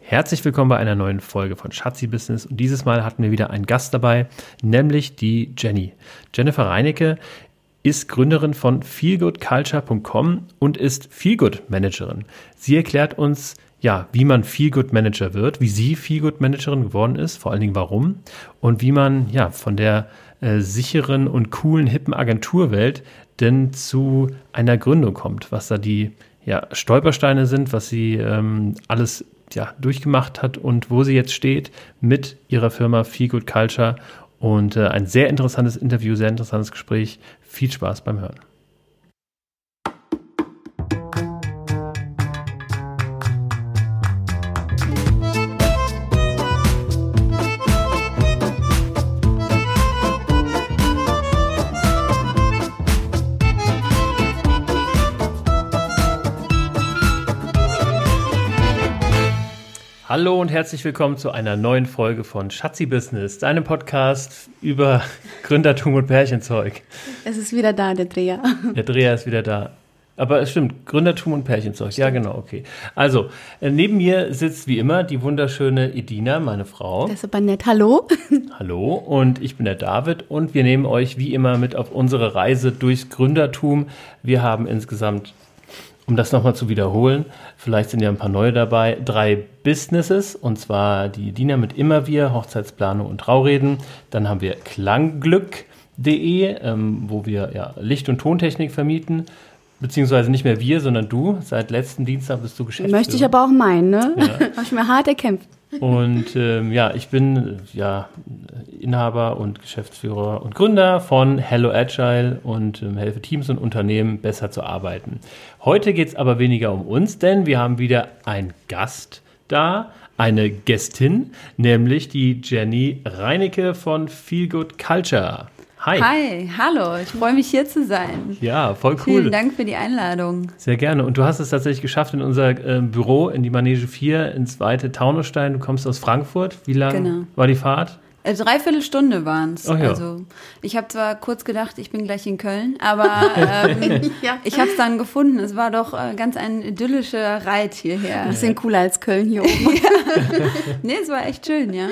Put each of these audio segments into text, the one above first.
Herzlich willkommen bei einer neuen Folge von Schatzi Business. Und dieses Mal hatten wir wieder einen Gast dabei, nämlich die Jenny. Jennifer Reinecke ist Gründerin von feelgoodculture.com und ist Feelgood Managerin. Sie erklärt uns, ja, wie man Feelgood Manager wird, wie sie Feelgood Managerin geworden ist, vor allen Dingen warum und wie man ja von der äh, sicheren und coolen hippen Agenturwelt denn zu einer Gründung kommt, was da die ja, Stolpersteine sind, was sie ähm, alles ja, durchgemacht hat und wo sie jetzt steht mit ihrer Firma Feel Good Culture. Und äh, ein sehr interessantes Interview, sehr interessantes Gespräch. Viel Spaß beim Hören. Hallo und herzlich willkommen zu einer neuen Folge von Schatzi Business, deinem Podcast über Gründertum und Pärchenzeug. Es ist wieder da, der Dreher. Der Dreher ist wieder da. Aber es stimmt, Gründertum und Pärchenzeug. Stimmt. Ja, genau, okay. Also, äh, neben mir sitzt wie immer die wunderschöne Edina, meine Frau. Das ist aber nett. Hallo. Hallo, und ich bin der David und wir nehmen euch wie immer mit auf unsere Reise durchs Gründertum. Wir haben insgesamt um das nochmal zu wiederholen, vielleicht sind ja ein paar neue dabei, drei Businesses, und zwar die Diener mit immer wir, Hochzeitsplanung und Traureden. Dann haben wir klangglück.de, ähm, wo wir ja, Licht- und Tontechnik vermieten. Beziehungsweise nicht mehr wir, sondern du. Seit letzten Dienstag bist du Geschäftsführer. Möchte ich aber auch meinen, ne? Ja. Habe ich mir hart erkämpft. Und ähm, ja, ich bin ja Inhaber und Geschäftsführer und Gründer von Hello Agile und ähm, helfe Teams und Unternehmen besser zu arbeiten. Heute geht es aber weniger um uns, denn wir haben wieder einen Gast da, eine Gästin, nämlich die Jenny Reinecke von Feel Good Culture. Hi. Hi, hallo, ich freue mich hier zu sein. Ja, voll cool. Vielen Dank für die Einladung. Sehr gerne. Und du hast es tatsächlich geschafft in unser äh, Büro, in die Manege 4, ins zweite Taunusstein. Du kommst aus Frankfurt. Wie lange genau. war die Fahrt? Äh, dreiviertel Stunde waren es. Ja. Also ich habe zwar kurz gedacht, ich bin gleich in Köln, aber ähm, ja. ich habe es dann gefunden. Es war doch äh, ganz ein idyllischer Reit hierher. Ein bisschen cooler als Köln hier oben. nee, es war echt schön, ja.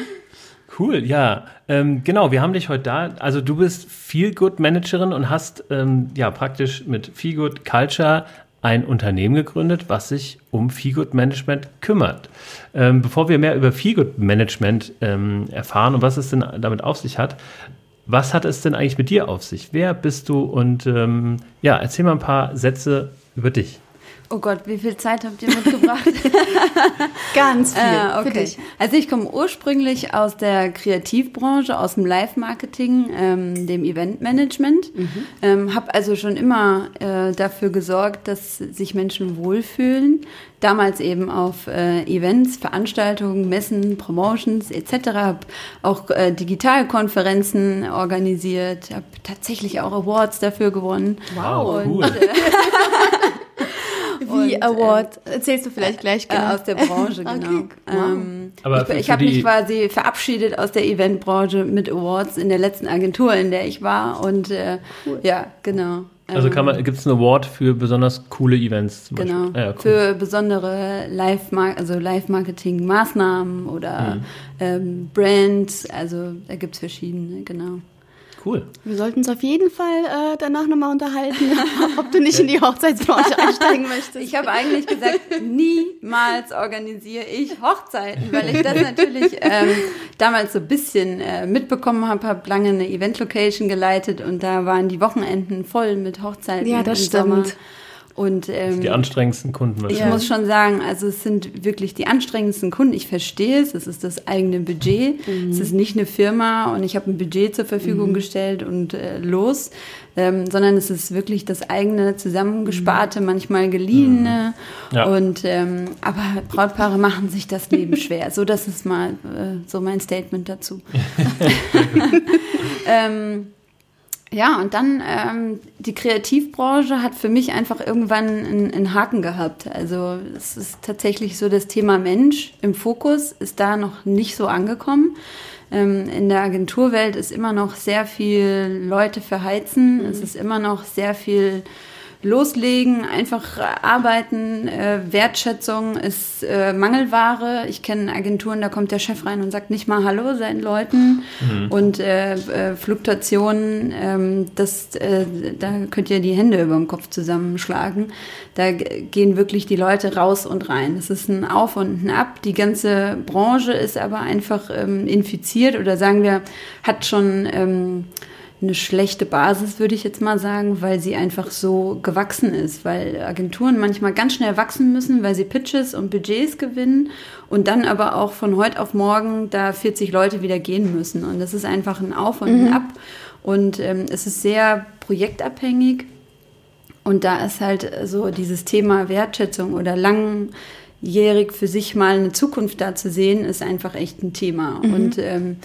Cool, ja. Ähm, genau, wir haben dich heute da. Also du bist Feel Good Managerin und hast ähm, ja praktisch mit Feel Good Culture ein Unternehmen gegründet, was sich um Feel Good Management kümmert. Ähm, bevor wir mehr über Feel Good Management ähm, erfahren und was es denn damit auf sich hat, was hat es denn eigentlich mit dir auf sich? Wer bist du? Und ähm, ja, erzähl mal ein paar Sätze über dich. Oh Gott, wie viel Zeit habt ihr mitgebracht? Ganz viel. Äh, okay. Also ich komme ursprünglich aus der Kreativbranche, aus dem Live-Marketing, ähm, dem Eventmanagement. Mhm. Ähm, habe also schon immer äh, dafür gesorgt, dass sich Menschen wohlfühlen. Damals eben auf äh, Events, Veranstaltungen, Messen, Promotions etc. Habe auch äh, Digitalkonferenzen organisiert. Habe tatsächlich auch Awards dafür gewonnen. Wow, Und, cool. Äh, Wie und, Award? Ähm, Erzählst du vielleicht gleich äh, genau. aus der Branche, genau. Okay. Wow. Ähm, Aber ich, ich habe mich quasi verabschiedet aus der Eventbranche mit Awards in der letzten Agentur, in der ich war. Und äh, cool. ja, genau. Also kann man, ähm, gibt es einen Award für besonders coole Events? Zum genau. Ah, ja, cool. Für besondere Live, also Live-Marketing-Maßnahmen oder mhm. ähm, Brands. Also da gibt es verschiedene, genau. Cool. Wir sollten uns auf jeden Fall äh, danach nochmal unterhalten, ob du nicht in die Hochzeitsbranche einsteigen möchtest. Ich habe eigentlich gesagt, niemals organisiere ich Hochzeiten, weil ich das natürlich ähm, damals so ein bisschen äh, mitbekommen habe, habe lange eine Event-Location geleitet und da waren die Wochenenden voll mit Hochzeiten. Ja, das stimmt. Sommer. Und, ähm, die anstrengendsten Kunden wahrscheinlich. Ich muss schon sagen, also es sind wirklich die anstrengendsten Kunden. Ich verstehe es, es ist das eigene Budget. Mhm. Es ist nicht eine Firma und ich habe ein Budget zur Verfügung mhm. gestellt und äh, los, ähm, sondern es ist wirklich das eigene, zusammengesparte, mhm. manchmal geliehene. Mhm. Ja. Und ähm, aber Brautpaare machen sich das Leben schwer. So, das ist mal äh, so mein Statement dazu. ja, und dann ähm, die Kreativbranche hat für mich einfach irgendwann einen, einen, Haken gehabt. Also es ist tatsächlich so, das Thema Mensch im Fokus ist da noch nicht so angekommen. Ähm, in der Agenturwelt ist immer noch sehr viel Leute verheizen. Mhm. Es ist immer noch sehr viel loslegen, einfach arbeiten. Äh, Wertschätzung ist äh, Mangelware. Ich kenne Agenturen, da kommt der Chef rein und sagt nicht mal Hallo seinen Leuten. Mhm. Und äh, äh, Fluktuationen, ähm, das, äh, da könnt ihr die Hände über dem Kopf zusammenschlagen. Da gehen wirklich die Leute raus und rein. Es ist ein Auf und ein Ab. Die ganze Branche ist aber einfach ähm, infiziert oder sagen wir, hat schon ähm, eine schlechte Basis, würde ich jetzt mal sagen, weil sie einfach so gewachsen ist, weil Agenturen manchmal ganz schnell wachsen müssen, weil sie Pitches und Budgets gewinnen und dann aber auch von heute auf morgen da 40 Leute wieder gehen müssen. Und das ist einfach ein Auf und ein mhm. Ab. Und ähm, es ist sehr projektabhängig. Und da ist halt so dieses Thema Wertschätzung oder langjährig für sich mal eine Zukunft da zu sehen, ist einfach echt ein Thema. Mhm. Und ähm,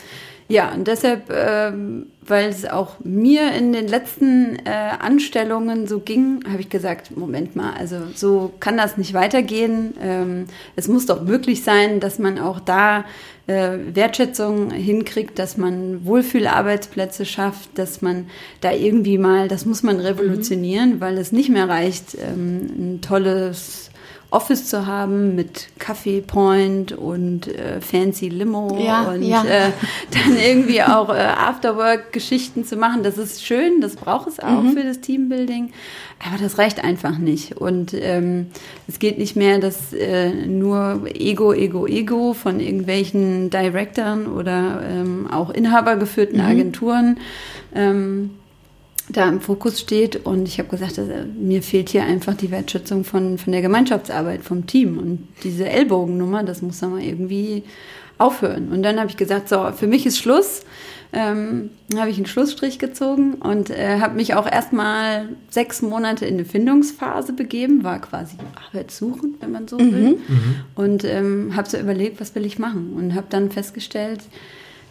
ja, und deshalb, ähm, weil es auch mir in den letzten äh, Anstellungen so ging, habe ich gesagt, Moment mal, also so kann das nicht weitergehen. Ähm, es muss doch möglich sein, dass man auch da äh, Wertschätzung hinkriegt, dass man Wohlfühlarbeitsplätze schafft, dass man da irgendwie mal, das muss man revolutionieren, mhm. weil es nicht mehr reicht, ähm, ein tolles Office zu haben mit Kaffee Point und äh, fancy Limo ja, und ja. Äh, dann irgendwie auch äh, Afterwork-Geschichten zu machen. Das ist schön, das braucht es auch mhm. für das Teambuilding. Aber das reicht einfach nicht. Und ähm, es geht nicht mehr, dass äh, nur Ego, Ego, Ego von irgendwelchen Directoren oder ähm, auch inhabergeführten mhm. Agenturen ähm, da im Fokus steht. Und ich habe gesagt, also, mir fehlt hier einfach die Wertschätzung von, von der Gemeinschaftsarbeit, vom Team. Und diese Ellbogennummer, das muss dann mal irgendwie aufhören. Und dann habe ich gesagt, so, für mich ist Schluss. Ähm, habe ich einen Schlussstrich gezogen und äh, habe mich auch erstmal sechs Monate in eine Findungsphase begeben, war quasi Arbeitssuchend, wenn man so will. Mhm. Mhm. Und ähm, habe so überlegt, was will ich machen und habe dann festgestellt,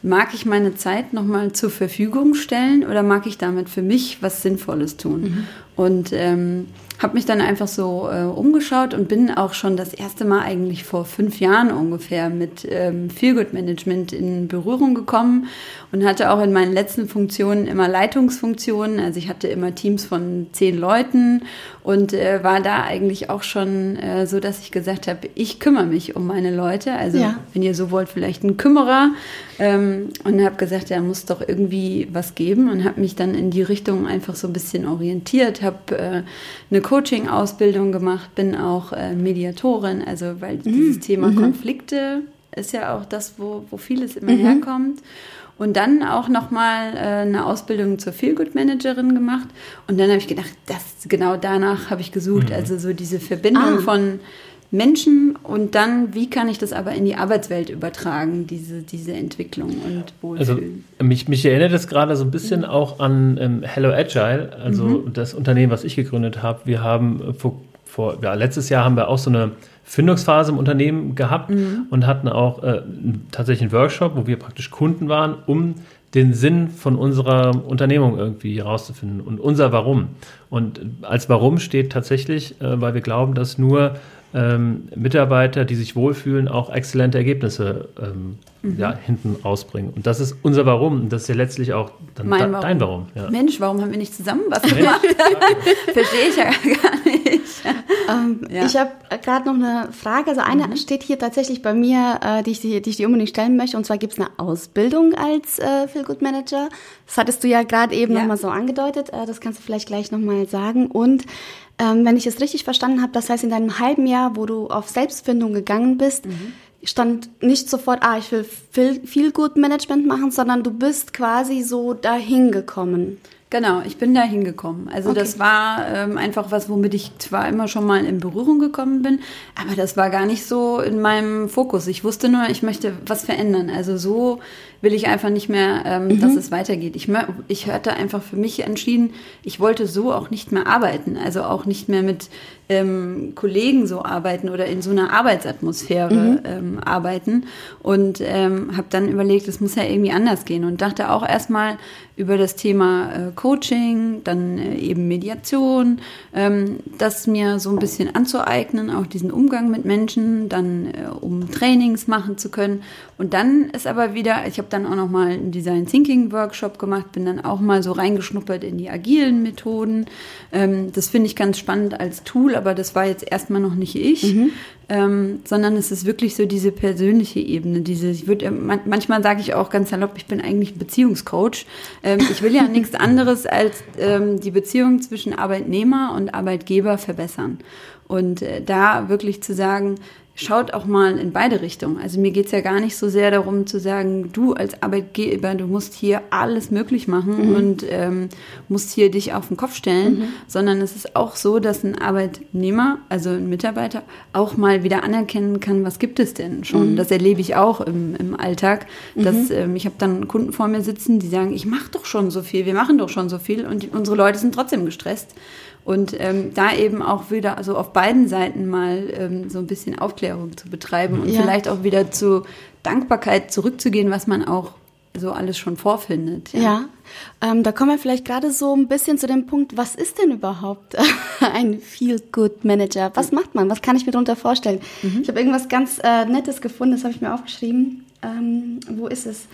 mag ich meine Zeit nochmal zur Verfügung stellen oder mag ich damit für mich was Sinnvolles tun? Mhm. Und ähm, habe mich dann einfach so äh, umgeschaut und bin auch schon das erste Mal eigentlich vor fünf Jahren ungefähr mit ähm, Feelgood Management in Berührung gekommen und hatte auch in meinen letzten Funktionen immer Leitungsfunktionen. Also ich hatte immer Teams von zehn Leuten und äh, war da eigentlich auch schon äh, so, dass ich gesagt habe, ich kümmere mich um meine Leute. Also ja. wenn ihr so wollt, vielleicht ein Kümmerer. Ähm, und habe gesagt, ja, muss doch irgendwie was geben und habe mich dann in die Richtung einfach so ein bisschen orientiert, habe äh, eine Coaching-Ausbildung gemacht, bin auch äh, Mediatorin, also weil mhm. dieses Thema mhm. Konflikte ist ja auch das, wo, wo vieles immer mhm. herkommt. Und dann auch nochmal äh, eine Ausbildung zur Feelgood-Managerin gemacht. Und dann habe ich gedacht, das genau danach habe ich gesucht. Mhm. Also so diese Verbindung ah. von Menschen und dann, wie kann ich das aber in die Arbeitswelt übertragen, diese, diese Entwicklung und Wohlfühlen? Also mich, mich erinnert es gerade so ein bisschen mhm. auch an ähm, Hello Agile, also mhm. das Unternehmen, was ich gegründet habe. Wir haben äh, vor, vor ja, letztes Jahr haben wir auch so eine Findungsphase im Unternehmen gehabt mhm. und hatten auch äh, tatsächlich einen Workshop, wo wir praktisch Kunden waren, um den Sinn von unserer Unternehmung irgendwie herauszufinden und unser Warum. Und als Warum steht tatsächlich, äh, weil wir glauben, dass nur ähm, Mitarbeiter, die sich wohlfühlen, auch exzellente Ergebnisse ähm, mhm. ja, hinten rausbringen. Und das ist unser Warum. Und das ist ja letztlich auch dann mein da, Warum. dein Warum. Ja. Mensch, warum haben wir nicht zusammen was gemacht? Verstehe ich ja gar nicht. Ähm, ja. Ich habe gerade noch eine Frage. Also eine mhm. steht hier tatsächlich bei mir, äh, die, ich, die, die ich dir unbedingt stellen möchte. Und zwar gibt es eine Ausbildung als äh, Feel Good Manager. Das hattest du ja gerade eben ja. nochmal so angedeutet. Äh, das kannst du vielleicht gleich nochmal sagen. Und ähm, wenn ich es richtig verstanden habe, das heißt, in deinem halben Jahr, wo du auf Selbstfindung gegangen bist, mhm. stand nicht sofort, ah, ich will viel, viel gut Management machen, sondern du bist quasi so dahin gekommen. Genau, ich bin da hingekommen. Also okay. das war ähm, einfach was, womit ich zwar immer schon mal in Berührung gekommen bin, aber das war gar nicht so in meinem Fokus. Ich wusste nur, ich möchte was verändern. Also so will ich einfach nicht mehr, ähm, mhm. dass es weitergeht. Ich, ich hatte einfach für mich entschieden, ich wollte so auch nicht mehr arbeiten. Also auch nicht mehr mit ähm, Kollegen so arbeiten oder in so einer Arbeitsatmosphäre mhm. ähm, arbeiten. Und ähm, habe dann überlegt, es muss ja irgendwie anders gehen. Und dachte auch erstmal über das Thema äh, Coaching, dann äh, eben Mediation, ähm, das mir so ein bisschen anzueignen, auch diesen Umgang mit Menschen, dann äh, um Trainings machen zu können. Und dann ist aber wieder, ich habe dann auch noch mal einen Design Thinking Workshop gemacht, bin dann auch mal so reingeschnuppert in die agilen Methoden. Ähm, das finde ich ganz spannend als Tool, aber das war jetzt erstmal noch nicht ich. Mhm ähm, sondern es ist wirklich so diese persönliche Ebene. Diese, ich würde manchmal sage ich auch ganz salopp, ich bin eigentlich Beziehungscoach. Ähm, ich will ja nichts anderes als ähm, die Beziehung zwischen Arbeitnehmer und Arbeitgeber verbessern. Und äh, da wirklich zu sagen, schaut auch mal in beide Richtungen. Also mir geht's ja gar nicht so sehr darum zu sagen, du als Arbeitgeber, du musst hier alles möglich machen mhm. und ähm, musst hier dich auf den Kopf stellen, mhm. sondern es ist auch so, dass ein Arbeitnehmer, also ein Mitarbeiter, auch mal wieder anerkennen kann, was gibt es denn schon. Mhm. Das erlebe ich auch im, im Alltag. Dass, mhm. ähm, ich habe dann Kunden vor mir sitzen, die sagen, ich mache doch schon so viel, wir machen doch schon so viel und unsere Leute sind trotzdem gestresst. Und ähm, da eben auch wieder, also auf beiden Seiten mal ähm, so ein bisschen Aufklärung zu betreiben und ja. vielleicht auch wieder zu Dankbarkeit zurückzugehen, was man auch so alles schon vorfindet. Ja, ja. Ähm, da kommen wir vielleicht gerade so ein bisschen zu dem Punkt, was ist denn überhaupt ein Feel-Good-Manager? Was macht man? Was kann ich mir darunter vorstellen? Mhm. Ich habe irgendwas ganz äh, Nettes gefunden, das habe ich mir aufgeschrieben. Ähm, wo ist es?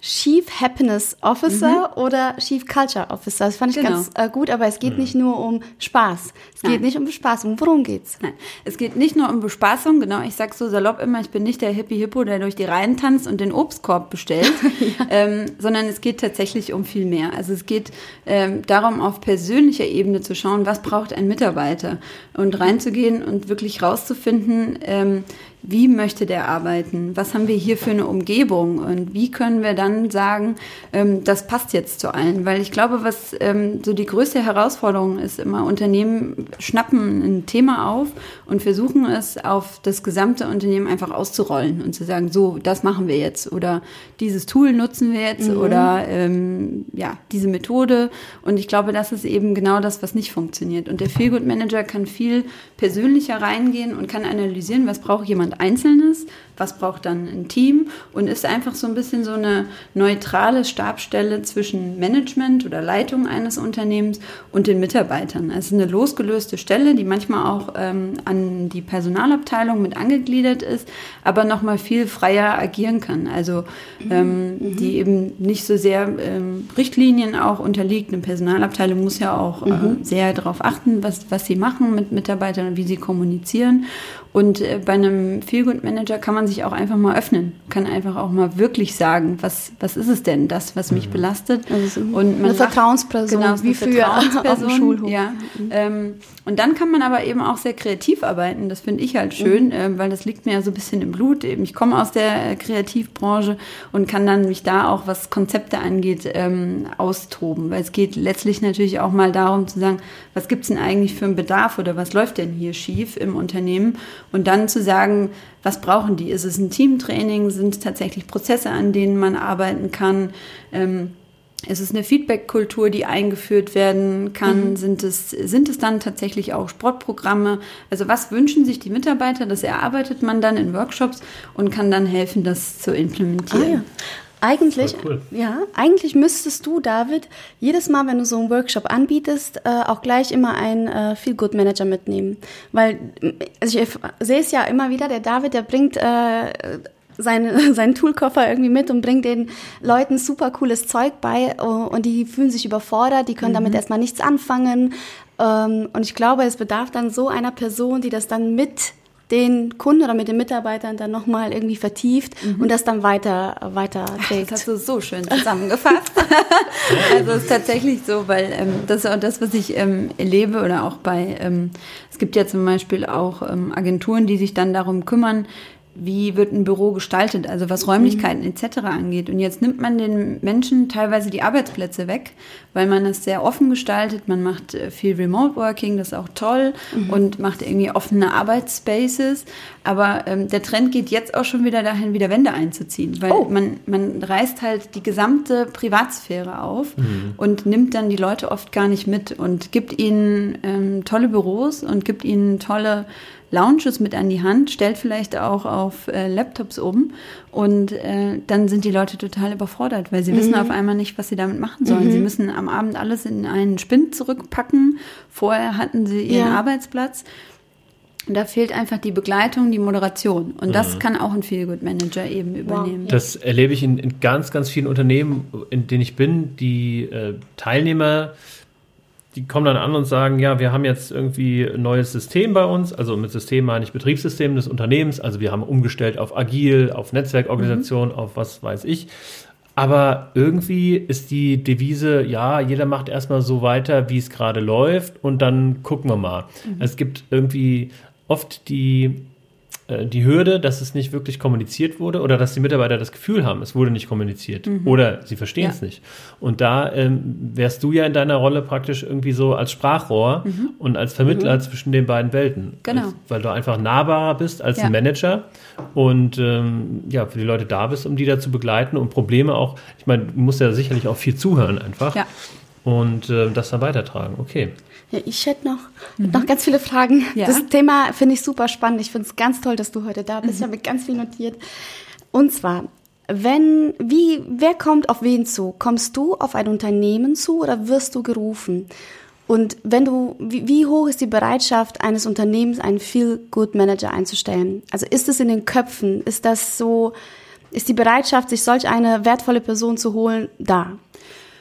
Chief Happiness Officer mhm. oder Chief Culture Officer. Das fand ich genau. ganz äh, gut, aber es geht mhm. nicht nur um Spaß. Es Nein. geht nicht um Bespaßung. Worum geht's? Nein, es geht nicht nur um Bespaßung. Genau, ich sag so salopp immer, ich bin nicht der Hippie Hippo, der durch die Reihen tanzt und den Obstkorb bestellt, ja. ähm, sondern es geht tatsächlich um viel mehr. Also es geht ähm, darum, auf persönlicher Ebene zu schauen, was braucht ein Mitarbeiter und reinzugehen und wirklich rauszufinden, ähm, wie möchte der arbeiten, was haben wir hier für eine Umgebung und wie können wir dann sagen, ähm, das passt jetzt zu allen. Weil ich glaube, was ähm, so die größte Herausforderung ist, immer Unternehmen schnappen ein Thema auf und versuchen es auf das gesamte Unternehmen einfach auszurollen und zu sagen, so, das machen wir jetzt oder dieses Tool nutzen wir jetzt mhm. oder ähm, ja, diese Methode. Und ich glaube, das ist eben genau das, was nicht funktioniert. Und der Feelgood Manager kann viel persönlicher reingehen und kann analysieren, was braucht jemand jemand Einzelnes, was braucht dann ein Team und ist einfach so ein bisschen so eine neutrale Stabstelle zwischen Management oder Leitung eines Unternehmens und den Mitarbeitern. Es ist eine losgelöste Stelle, die manchmal auch ähm, an die Personalabteilung mit angegliedert ist, aber nochmal viel freier agieren kann. Also ähm, mhm. die eben nicht so sehr ähm, Richtlinien auch unterliegt. Eine Personalabteilung muss ja auch äh, mhm. sehr darauf achten, was, was sie machen mit Mitarbeitern und wie sie kommunizieren. Und äh, bei einem Feelgood Manager kann man sich auch einfach mal öffnen, kann einfach auch mal wirklich sagen, was, was ist es denn, das, was mich mhm. belastet. Also und man eine Vertrauensperson, genau, wie früher Vertrauensperson, auf dem Schulhof. Ja. Mhm. Ähm, und dann kann man aber eben auch sehr kreativ arbeiten. Das finde ich halt schön, mhm. äh, weil das liegt mir ja so ein bisschen im Blut. Eben, ich komme aus der äh, Kreativbranche und kann dann mich da auch, was Konzepte angeht, ähm, austoben. Weil es geht letztlich natürlich auch mal darum zu sagen, was gibt es denn eigentlich für einen Bedarf oder was läuft denn hier schief im Unternehmen? Und dann zu sagen, was brauchen die? Ist es ein Teamtraining? Sind es tatsächlich Prozesse, an denen man arbeiten kann? Ähm, ist es eine Feedback-Kultur, die eingeführt werden kann? Mhm. Sind, es, sind es dann tatsächlich auch Sportprogramme? Also was wünschen sich die Mitarbeiter? Das erarbeitet man dann in Workshops und kann dann helfen, das zu implementieren. Ah, ja. Eigentlich, cool. ja, eigentlich müsstest du, David, jedes Mal, wenn du so einen Workshop anbietest, äh, auch gleich immer einen äh, Feel Good Manager mitnehmen, weil also ich sehe es ja immer wieder. Der David, der bringt äh, seine, seinen Toolkoffer irgendwie mit und bringt den Leuten super cooles Zeug bei und die fühlen sich überfordert, die können mhm. damit erstmal nichts anfangen. Ähm, und ich glaube, es bedarf dann so einer Person, die das dann mit den Kunden oder mit den Mitarbeitern dann nochmal irgendwie vertieft mhm. und das dann weiter, weiter trägt. Das hast du so schön zusammengefasst. also es ist tatsächlich so, weil ähm, das ist auch das, was ich ähm, erlebe oder auch bei, ähm, es gibt ja zum Beispiel auch ähm, Agenturen, die sich dann darum kümmern, wie wird ein Büro gestaltet, also was Räumlichkeiten mhm. etc. angeht. Und jetzt nimmt man den Menschen teilweise die Arbeitsplätze weg, weil man es sehr offen gestaltet. Man macht äh, viel Remote Working, das ist auch toll mhm. und macht irgendwie offene Arbeitsspaces. Aber ähm, der Trend geht jetzt auch schon wieder dahin, wieder Wände einzuziehen, weil oh. man, man reißt halt die gesamte Privatsphäre auf mhm. und nimmt dann die Leute oft gar nicht mit und gibt ihnen ähm, tolle Büros und gibt ihnen tolle Lounges mit an die Hand, stellt vielleicht auch auf äh, Laptops um und äh, dann sind die Leute total überfordert, weil sie mhm. wissen auf einmal nicht, was sie damit machen sollen. Mhm. Sie müssen am Abend alles in einen Spind zurückpacken. Vorher hatten sie ihren ja. Arbeitsplatz. Und da fehlt einfach die Begleitung, die Moderation. Und das mhm. kann auch ein Feelgood Manager eben übernehmen. Das erlebe ich in, in, ganz, ganz vielen Unternehmen, in denen ich bin. Die äh, Teilnehmer die kommen dann an und sagen, ja, wir haben jetzt irgendwie ein neues System bei uns, also mit System meine ich Betriebssystem des Unternehmens, also wir haben umgestellt auf Agil, auf Netzwerkorganisation, mhm. auf was weiß ich. Aber irgendwie ist die Devise, ja, jeder macht erstmal so weiter, wie es gerade läuft und dann gucken wir mal. Mhm. Es gibt irgendwie oft die die Hürde, dass es nicht wirklich kommuniziert wurde oder dass die Mitarbeiter das Gefühl haben, es wurde nicht kommuniziert mhm. oder sie verstehen es ja. nicht. Und da ähm, wärst du ja in deiner Rolle praktisch irgendwie so als Sprachrohr mhm. und als Vermittler mhm. zwischen den beiden Welten. Genau. Als, weil du einfach nahbarer bist als ja. ein Manager und ähm, ja, für die Leute da bist, um die da zu begleiten und Probleme auch, ich meine, du musst ja sicherlich auch viel zuhören einfach. Ja. Und äh, das dann weitertragen. Okay. Ja, ich hätte noch, mhm. noch ganz viele Fragen. Ja. Das Thema finde ich super spannend. Ich finde es ganz toll, dass du heute da bist. Mhm. Ich habe ganz viel notiert. Und zwar, wenn, wie, wer kommt auf wen zu? Kommst du auf ein Unternehmen zu oder wirst du gerufen? Und wenn du, wie, wie hoch ist die Bereitschaft eines Unternehmens, einen Feel-Good-Manager einzustellen? Also ist es in den Köpfen? Ist das so, ist die Bereitschaft, sich solch eine wertvolle Person zu holen, da?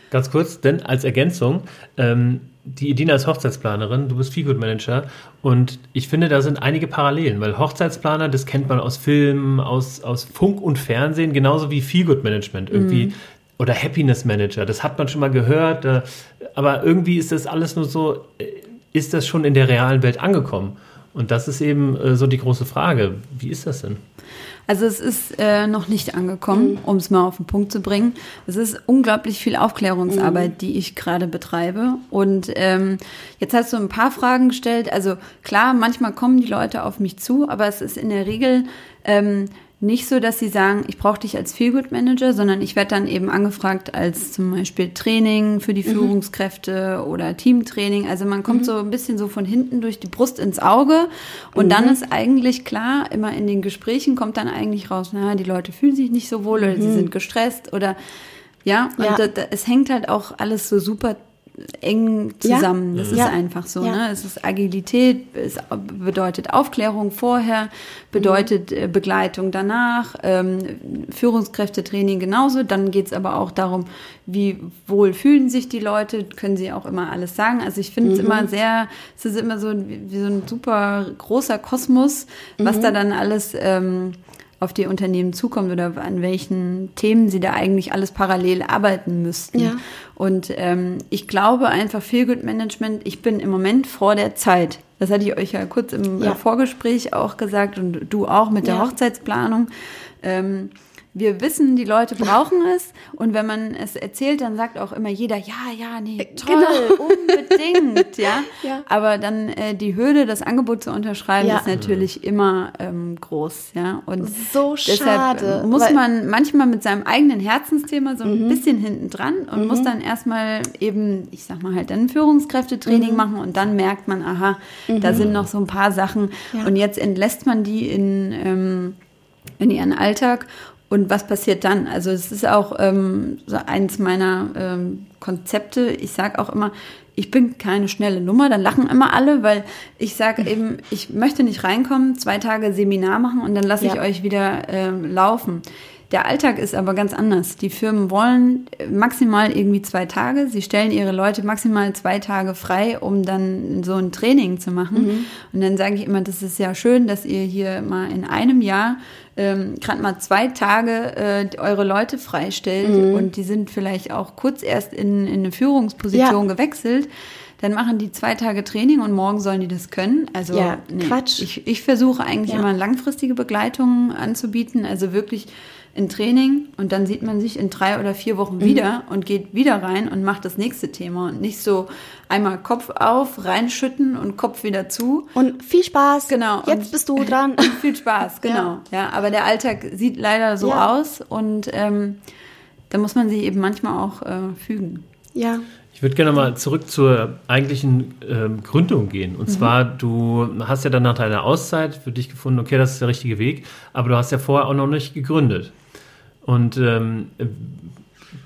Ganz kurz, denn als Ergänzung, ähm, die Edina ist Hochzeitsplanerin, du bist Feelgood Manager und ich finde, da sind einige Parallelen, weil Hochzeitsplaner, das kennt man aus Filmen, aus, aus Funk und Fernsehen, genauso wie Feelgood Management irgendwie. Mhm. Oder Happiness Manager, das hat man schon mal gehört, äh, aber irgendwie ist das alles nur so, äh, ist das schon in der realen Welt angekommen? Und das ist eben äh, so die große Frage. Wie ist das denn? Also es ist äh, noch nicht angekommen, mhm. um es mal auf den Punkt zu bringen. Es ist unglaublich viel Aufklärungsarbeit, mhm. die ich gerade betreibe. Und ähm, jetzt hast du ein paar Fragen gestellt. Also klar, manchmal kommen die Leute auf mich zu, aber es ist in der Regel ähm, nicht so, dass sie sagen, ich brauche dich als Feelgood Manager, sondern ich werde dann eben angefragt als zum Beispiel Training für die mhm. Führungskräfte oder Teamtraining. Also man kommt mhm. so ein bisschen so von hinten durch die Brust ins Auge und mhm. dann ist eigentlich klar, immer in den Gesprächen kommt dann eigentlich raus, na, die Leute fühlen sich nicht so wohl oder sie mhm. sind gestresst oder ja, und ja. Da, da, es hängt halt auch alles so super eng zusammen. Ja. Das ist ja. einfach so. Ja. Ne? Es ist Agilität, es bedeutet Aufklärung vorher, bedeutet mhm. Begleitung danach, ähm, Führungskräftetraining genauso. Dann geht es aber auch darum, wie wohl fühlen sich die Leute, können sie auch immer alles sagen. Also ich finde es mhm. immer sehr, es ist immer so wie so ein super großer Kosmos, was mhm. da dann alles ähm, auf die Unternehmen zukommt oder an welchen Themen sie da eigentlich alles parallel arbeiten müssten. Ja. Und ähm, ich glaube einfach Feelgood Management, ich bin im Moment vor der Zeit. Das hatte ich euch ja kurz im ja. Vorgespräch auch gesagt und du auch mit der ja. Hochzeitsplanung. Ähm, wir wissen, die Leute brauchen es und wenn man es erzählt, dann sagt auch immer jeder, ja, ja, nee, äh, toll, genau. unbedingt, ja? ja. Aber dann äh, die Hürde, das Angebot zu unterschreiben, ja. ist natürlich immer ähm, groß, ja. Und so schade. muss man manchmal mit seinem eigenen Herzensthema so ein mhm. bisschen hinten dran und mhm. muss dann erstmal eben, ich sag mal halt, dann Führungskräftetraining mhm. machen und dann merkt man, aha, da mhm. sind noch so ein paar Sachen ja. und jetzt entlässt man die in ähm, in ihren Alltag und was passiert dann? Also es ist auch ähm, so eins meiner ähm, Konzepte. Ich sage auch immer, ich bin keine schnelle Nummer. Dann lachen immer alle, weil ich sage eben, ich möchte nicht reinkommen, zwei Tage Seminar machen und dann lasse ja. ich euch wieder äh, laufen. Der Alltag ist aber ganz anders. Die Firmen wollen maximal irgendwie zwei Tage. Sie stellen ihre Leute maximal zwei Tage frei, um dann so ein Training zu machen. Mhm. Und dann sage ich immer, das ist ja schön, dass ihr hier mal in einem Jahr ähm, gerade mal zwei Tage äh, eure Leute freistellt mhm. und die sind vielleicht auch kurz erst in, in eine Führungsposition ja. gewechselt dann machen die zwei Tage Training und morgen sollen die das können. Also ja, nee, Quatsch. Ich, ich versuche eigentlich ja. immer langfristige Begleitungen anzubieten, also wirklich in Training und dann sieht man sich in drei oder vier Wochen mhm. wieder und geht wieder rein und macht das nächste Thema und nicht so einmal Kopf auf, reinschütten und Kopf wieder zu. Und viel Spaß. Genau. Jetzt bist du dran. Und viel Spaß, genau. Ja. ja. aber der Alltag sieht leider so ja. aus und ähm, da muss man sich eben manchmal auch äh, fügen. Ja. Ich würde gerne mal zurück zur eigentlichen ähm, Gründung gehen. Und mhm. zwar, du hast ja dann nach deiner Auszeit für dich gefunden, okay, das ist der richtige Weg, aber du hast ja vorher auch noch nicht gegründet. Und ähm,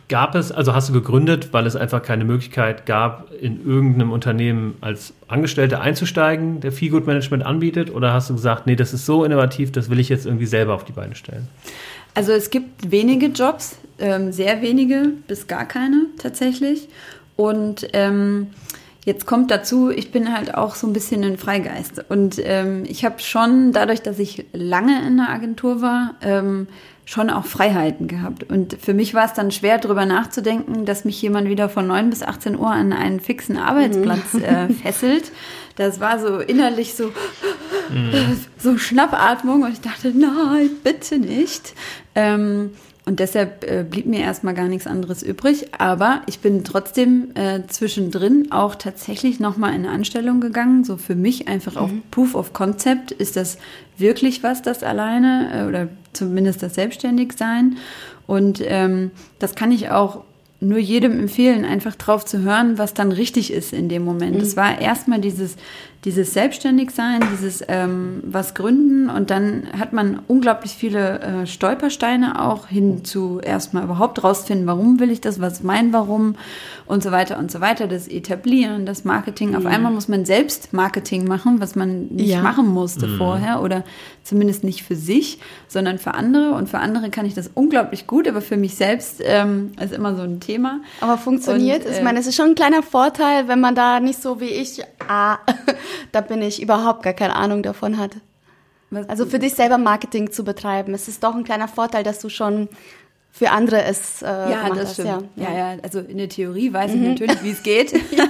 gab es, also hast du gegründet, weil es einfach keine Möglichkeit gab, in irgendeinem Unternehmen als Angestellte einzusteigen, der Feelgood Management anbietet? Oder hast du gesagt, nee, das ist so innovativ, das will ich jetzt irgendwie selber auf die Beine stellen? Also es gibt wenige Jobs, ähm, sehr wenige bis gar keine tatsächlich. Und ähm, jetzt kommt dazu, ich bin halt auch so ein bisschen ein Freigeist. Und ähm, ich habe schon, dadurch, dass ich lange in der Agentur war, ähm, schon auch Freiheiten gehabt. Und für mich war es dann schwer, darüber nachzudenken, dass mich jemand wieder von 9 bis 18 Uhr an einen fixen Arbeitsplatz mhm. äh, fesselt. Das war so innerlich so, mhm. so Schnappatmung und ich dachte, nein, bitte nicht. Ähm, und deshalb äh, blieb mir erstmal gar nichts anderes übrig. Aber ich bin trotzdem äh, zwischendrin auch tatsächlich nochmal in eine Anstellung gegangen. So für mich einfach auch mhm. Proof of Concept. Ist das wirklich was, das alleine äh, oder zumindest das Selbstständigsein? Und ähm, das kann ich auch nur jedem empfehlen, einfach drauf zu hören, was dann richtig ist in dem Moment. Es mhm. war erstmal dieses dieses Selbstständigsein, dieses ähm, was gründen und dann hat man unglaublich viele äh, Stolpersteine auch hin zu erstmal überhaupt rausfinden, warum will ich das, was ist mein Warum und so weiter und so weiter. Das Etablieren, das Marketing. Mhm. Auf einmal muss man selbst Marketing machen, was man nicht ja. machen musste mhm. vorher oder zumindest nicht für sich, sondern für andere. Und für andere kann ich das unglaublich gut, aber für mich selbst ähm, ist immer so ein Thema. Aber funktioniert? Und, äh, ich meine, es ist schon ein kleiner Vorteil, wenn man da nicht so wie ich ah, da bin ich überhaupt gar keine Ahnung davon hatte. Also für dich selber Marketing zu betreiben, es ist doch ein kleiner Vorteil, dass du schon für andere es äh, ja, das stimmt. Ja. ja, ja, also in der Theorie weiß mhm. ich natürlich, wie es geht, ja.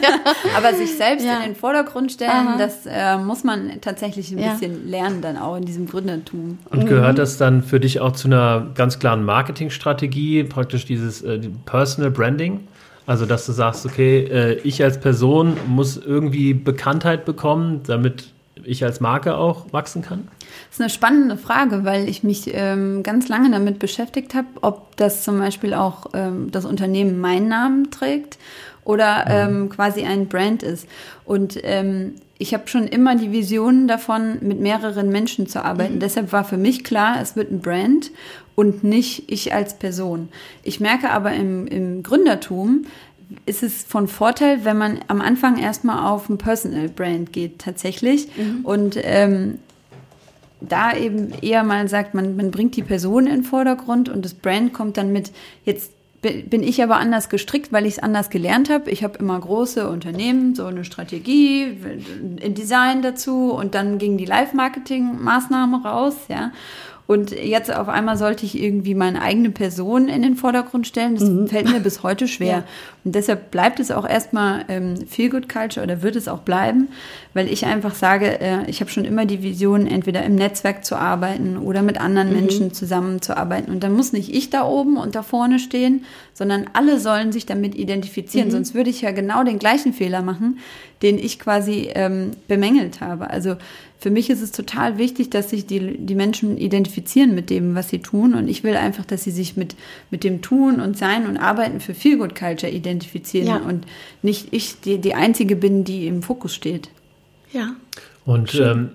aber sich selbst ja. in den Vordergrund stellen, Aha. das äh, muss man tatsächlich ein ja. bisschen lernen dann auch in diesem Gründertum. Und gehört mhm. das dann für dich auch zu einer ganz klaren Marketingstrategie, praktisch dieses äh, Personal Branding? Also, dass du sagst, okay, äh, ich als Person muss irgendwie Bekanntheit bekommen, damit ich als Marke auch wachsen kann? Das ist eine spannende Frage, weil ich mich ähm, ganz lange damit beschäftigt habe, ob das zum Beispiel auch ähm, das Unternehmen meinen Namen trägt oder mhm. ähm, quasi ein Brand ist. Und ähm, ich habe schon immer die Vision davon, mit mehreren Menschen zu arbeiten. Mhm. Deshalb war für mich klar, es wird ein Brand und nicht ich als Person. Ich merke aber im, im Gründertum, ist es von Vorteil, wenn man am Anfang erstmal auf ein Personal Brand geht, tatsächlich. Mhm. Und ähm, da eben eher mal sagt, man, man bringt die Person in den Vordergrund und das Brand kommt dann mit, jetzt bin ich aber anders gestrickt, weil ich es anders gelernt habe. Ich habe immer große Unternehmen, so eine Strategie, ein Design dazu und dann ging die Live-Marketing-Maßnahme raus, ja. Und jetzt auf einmal sollte ich irgendwie meine eigene Person in den Vordergrund stellen. Das mhm. fällt mir bis heute schwer. Ja. Und deshalb bleibt es auch erstmal ähm, Feel Good Culture oder wird es auch bleiben, weil ich einfach sage, äh, ich habe schon immer die Vision, entweder im Netzwerk zu arbeiten oder mit anderen mhm. Menschen zusammenzuarbeiten. Und dann muss nicht ich da oben und da vorne stehen, sondern alle sollen sich damit identifizieren. Mhm. Sonst würde ich ja genau den gleichen Fehler machen, den ich quasi ähm, bemängelt habe. Also für mich ist es total wichtig, dass sich die, die Menschen identifizieren mit dem, was sie tun. Und ich will einfach, dass sie sich mit, mit dem Tun und Sein und Arbeiten für Feel Good Culture identifizieren ja. und nicht ich die, die Einzige bin, die im Fokus steht. Ja. Und, ähm,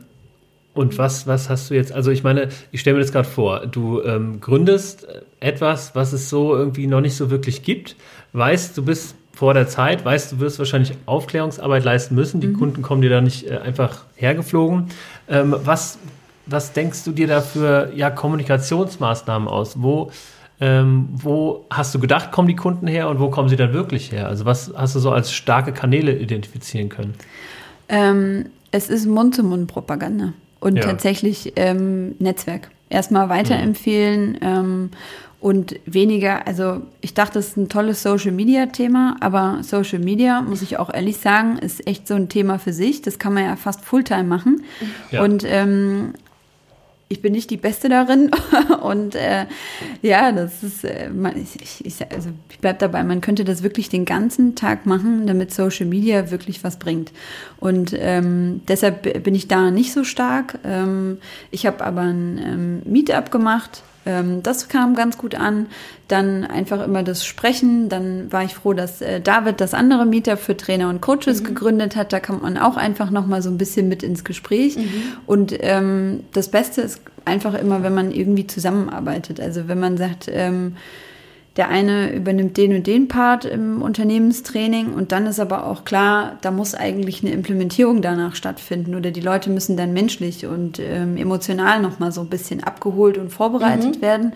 und was, was hast du jetzt, also ich meine, ich stelle mir das gerade vor, du ähm, gründest etwas, was es so irgendwie noch nicht so wirklich gibt, weißt, du bist vor der Zeit, weißt du, wirst wahrscheinlich Aufklärungsarbeit leisten müssen. Die mhm. Kunden kommen dir da nicht äh, einfach hergeflogen. Ähm, was, was denkst du dir da für ja, Kommunikationsmaßnahmen aus? Wo, ähm, wo hast du gedacht, kommen die Kunden her und wo kommen sie dann wirklich her? Also was hast du so als starke Kanäle identifizieren können? Ähm, es ist Mund-zu-Mund-Propaganda und ja. tatsächlich ähm, Netzwerk. Erstmal weiterempfehlen. Mhm und weniger, also ich dachte, es ist ein tolles Social Media Thema, aber Social Media, muss ich auch ehrlich sagen, ist echt so ein Thema für sich. Das kann man ja fast Fulltime machen. Ja. Und ähm, ich bin nicht die Beste darin und äh, ja, das ist, äh, ich, ich, also ich bleib dabei, man könnte das wirklich den ganzen Tag machen, damit Social Media wirklich was bringt. Und ähm, deshalb bin ich da nicht so stark. Ähm, ich habe aber ein ähm, Meetup gemacht Ähm, das kam ganz gut an. Dann einfach immer das Sprechen. Dann war ich froh, dass äh, David das andere Mieter für Trainer und Coaches mhm. gegründet hat. Da kommt man auch einfach noch mal so ein bisschen mit ins Gespräch. Mhm. Und ähm, das Beste ist einfach immer, wenn man irgendwie zusammenarbeitet. Also wenn man sagt, ähm, der eine übernimmt den und den Part im Unternehmenstraining und dann ist aber auch klar, da muss eigentlich eine Implementierung danach stattfinden oder die Leute müssen dann menschlich und ähm, emotional nochmal so ein bisschen abgeholt und vorbereitet mhm. werden.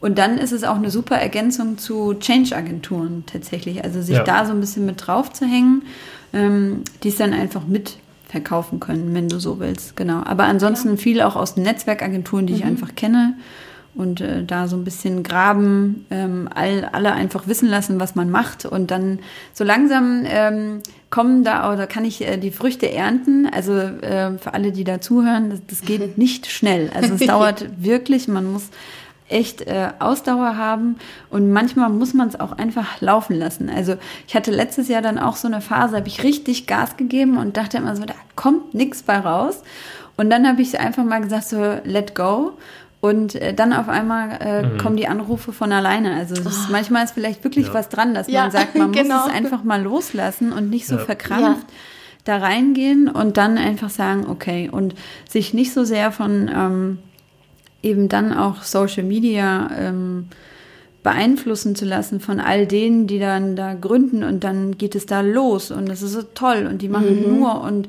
Und dann ist es auch eine super Ergänzung zu Change-Agenturen tatsächlich. Also sich ja. da so ein bisschen mit drauf zu hängen, ähm, die es dann einfach mit verkaufen können, wenn du so willst. Genau. Aber ansonsten ja. viel auch aus den Netzwerkagenturen, die mhm. ich einfach kenne und äh, da so ein bisschen graben, ähm, all, alle einfach wissen lassen, was man macht und dann so langsam ähm, kommen da oder kann ich äh, die Früchte ernten. Also äh, für alle, die da zuhören, das, das geht nicht schnell. Also es dauert wirklich, man muss echt äh, Ausdauer haben und manchmal muss man es auch einfach laufen lassen. Also ich hatte letztes Jahr dann auch so eine Phase, habe ich richtig Gas gegeben und dachte immer so, da kommt nichts bei raus. Und dann habe ich einfach mal gesagt, so let go. Und äh, dann auf einmal äh, mhm. kommen die Anrufe von alleine. Also oh. ist, manchmal ist vielleicht wirklich ja. was dran, dass ja, man sagt, man genau. muss es einfach mal loslassen und nicht so ja. verkrampft da reingehen und dann einfach sagen, okay, und sich nicht so sehr von ähm, eben dann auch Social Media ähm, beeinflussen zu lassen von all denen, die dann da gründen und dann geht es da los und das ist so toll und die machen mhm. nur und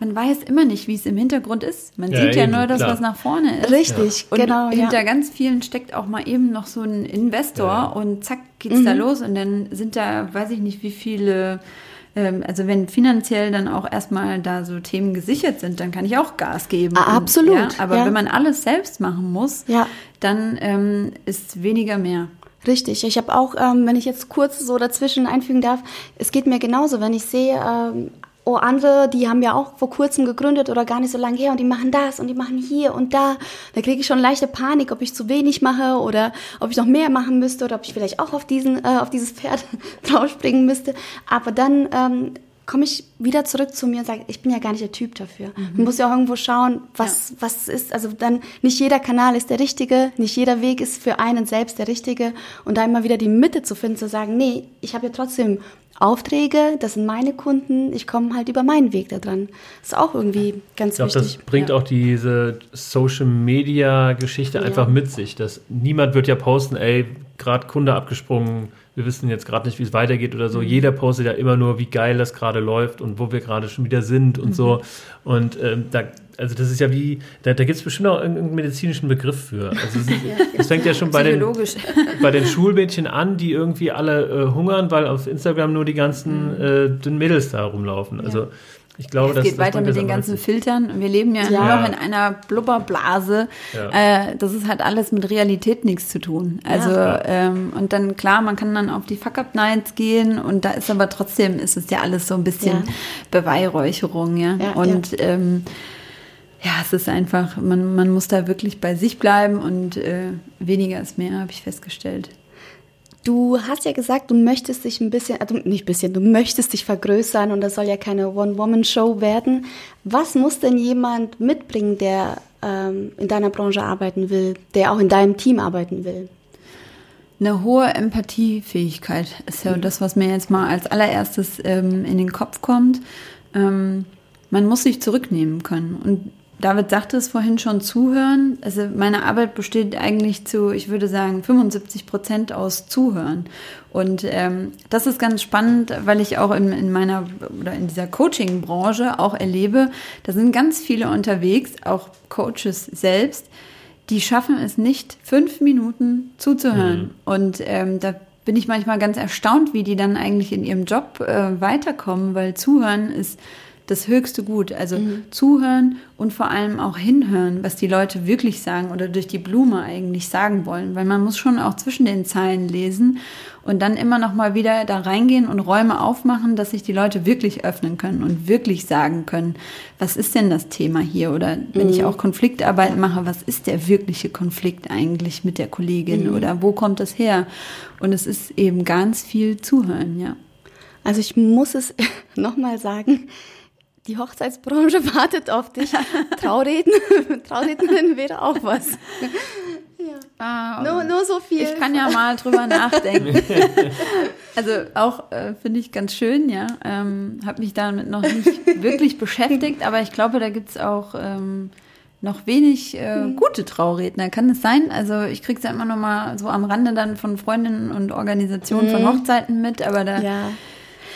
man weiß immer nicht, wie es im Hintergrund ist. Man ja, sieht ja eben, nur das, klar. was nach vorne ist. Richtig, und genau. Hinter ja. ganz vielen steckt auch mal eben noch so ein Investor ja, und zack geht's mhm. da los und dann sind da, weiß ich nicht, wie viele ähm, also wenn finanziell dann auch erstmal da so Themen gesichert sind, dann kann ich auch Gas geben. Ah, absolut. Und, ja, aber ja. wenn man alles selbst machen muss, ja. dann ähm, ist weniger mehr. Richtig. Ich habe auch, ähm, wenn ich jetzt kurz so dazwischen einfügen darf, es geht mir genauso, wenn ich sehe, ähm, oh, andere, die haben ja auch vor kurzem gegründet oder gar nicht so lange her und die machen das und die machen hier und da. Da kriege ich schon leichte Panik, ob ich zu wenig mache oder ob ich noch mehr machen müsste oder ob ich vielleicht auch auf diesen, äh, auf dieses Pferd draufspringen müsste. Aber dann ähm, komme ich wieder zurück zu mir und sage, ich bin ja gar nicht der Typ dafür. Mhm. Man muss ja auch irgendwo schauen, was, ja. was ist, also dann nicht jeder Kanal ist der richtige, nicht jeder Weg ist für einen selbst der richtige und da immer wieder die Mitte zu finden, zu sagen, nee, ich habe ja trotzdem Aufträge, das sind meine Kunden, ich komme halt über meinen Weg da dran. Ist auch irgendwie ganz ich glaub, wichtig. Das bringt ja. auch diese Social Media Geschichte ja. einfach mit sich, dass niemand wird ja posten, ey, gerade Kunde abgesprungen, wir wissen jetzt gerade nicht, wie es weitergeht oder so. Mhm. Jeder postet ja immer nur, wie geil das gerade läuft und wo wir gerade schon wieder sind und mhm. so. Und ähm, da, also das ist ja wie, da, da gibt es bestimmt auch irgendeinen medizinischen Begriff für. Also es, ja, es fängt ja schon bei den, bei den Schulmädchen an, die irgendwie alle äh, hungern, weil auf Instagram nur die ganzen mhm. äh, dünnen Mädels da rumlaufen. Also ja. Ich glaube, es das, geht das weiter mit den ganzen Filtern. Wir leben ja, ja. nur noch in einer Blubberblase. Ja. Äh, das ist halt alles mit Realität nichts zu tun. Also ja. ähm, und dann klar, man kann dann auf die Fuck-Up-Nights gehen und da ist aber trotzdem ist es ja alles so ein bisschen Beweihräucherung, ja. und ähm, ja, es ist einfach, man, man muss da wirklich bei sich bleiben und äh, weniger ist mehr, habe ich festgestellt. Du hast ja gesagt, du möchtest dich ein bisschen, also nicht ein bisschen, du möchtest dich vergrößern und das soll ja keine One-Woman-Show werden. Was muss denn jemand mitbringen, der ähm, in deiner Branche arbeiten will, der auch in deinem Team arbeiten will? Eine hohe Empathiefähigkeit ist ja mhm. das, was mir jetzt mal als allererstes ähm, in den Kopf kommt. Ähm, man muss sich zurücknehmen können. Und David sagte es vorhin schon, zuhören. Also meine Arbeit besteht eigentlich zu, ich würde sagen, 75 Prozent aus Zuhören. Und ähm, das ist ganz spannend, weil ich auch in, in meiner oder in dieser Coaching-Branche auch erlebe, da sind ganz viele unterwegs, auch Coaches selbst, die schaffen es nicht, fünf Minuten zuzuhören. Mhm. Und ähm, da bin ich manchmal ganz erstaunt, wie die dann eigentlich in ihrem Job äh, weiterkommen, weil Zuhören ist das höchste Gut. Also mhm. zuhören und vor allem auch hinhören, was die Leute wirklich sagen oder durch die Blume eigentlich sagen wollen. Weil man muss schon auch zwischen den Zeilen lesen und dann immer noch mal wieder da reingehen und Räume aufmachen, dass sich die Leute wirklich öffnen können und wirklich sagen können, was ist denn das Thema hier? Oder wenn mhm. ich auch Konfliktarbeit mache, was ist der wirkliche Konflikt eigentlich mit der Kollegin mhm. oder wo kommt das her? Und es ist eben ganz viel Zuhören, ja. Also ich muss es nochmal sagen, die Hochzeitsbranche wartet auf dich. Traureden, Traurednerin wäre auch was. ja. Ah, nur, nur so viel. Ich kann ja mal drüber nachdenken. also auch äh, finde ich ganz schön, ja. Ähm, Habe mich damit noch nicht wirklich beschäftigt, aber ich glaube, da gibt es auch ähm, noch wenig äh, mhm. gute Trauredner. Kann es sein? Also ich kriege es ja immer noch mal so am Rande dann von Freundinnen und Organisationen mhm. von Hochzeiten mit, aber da ja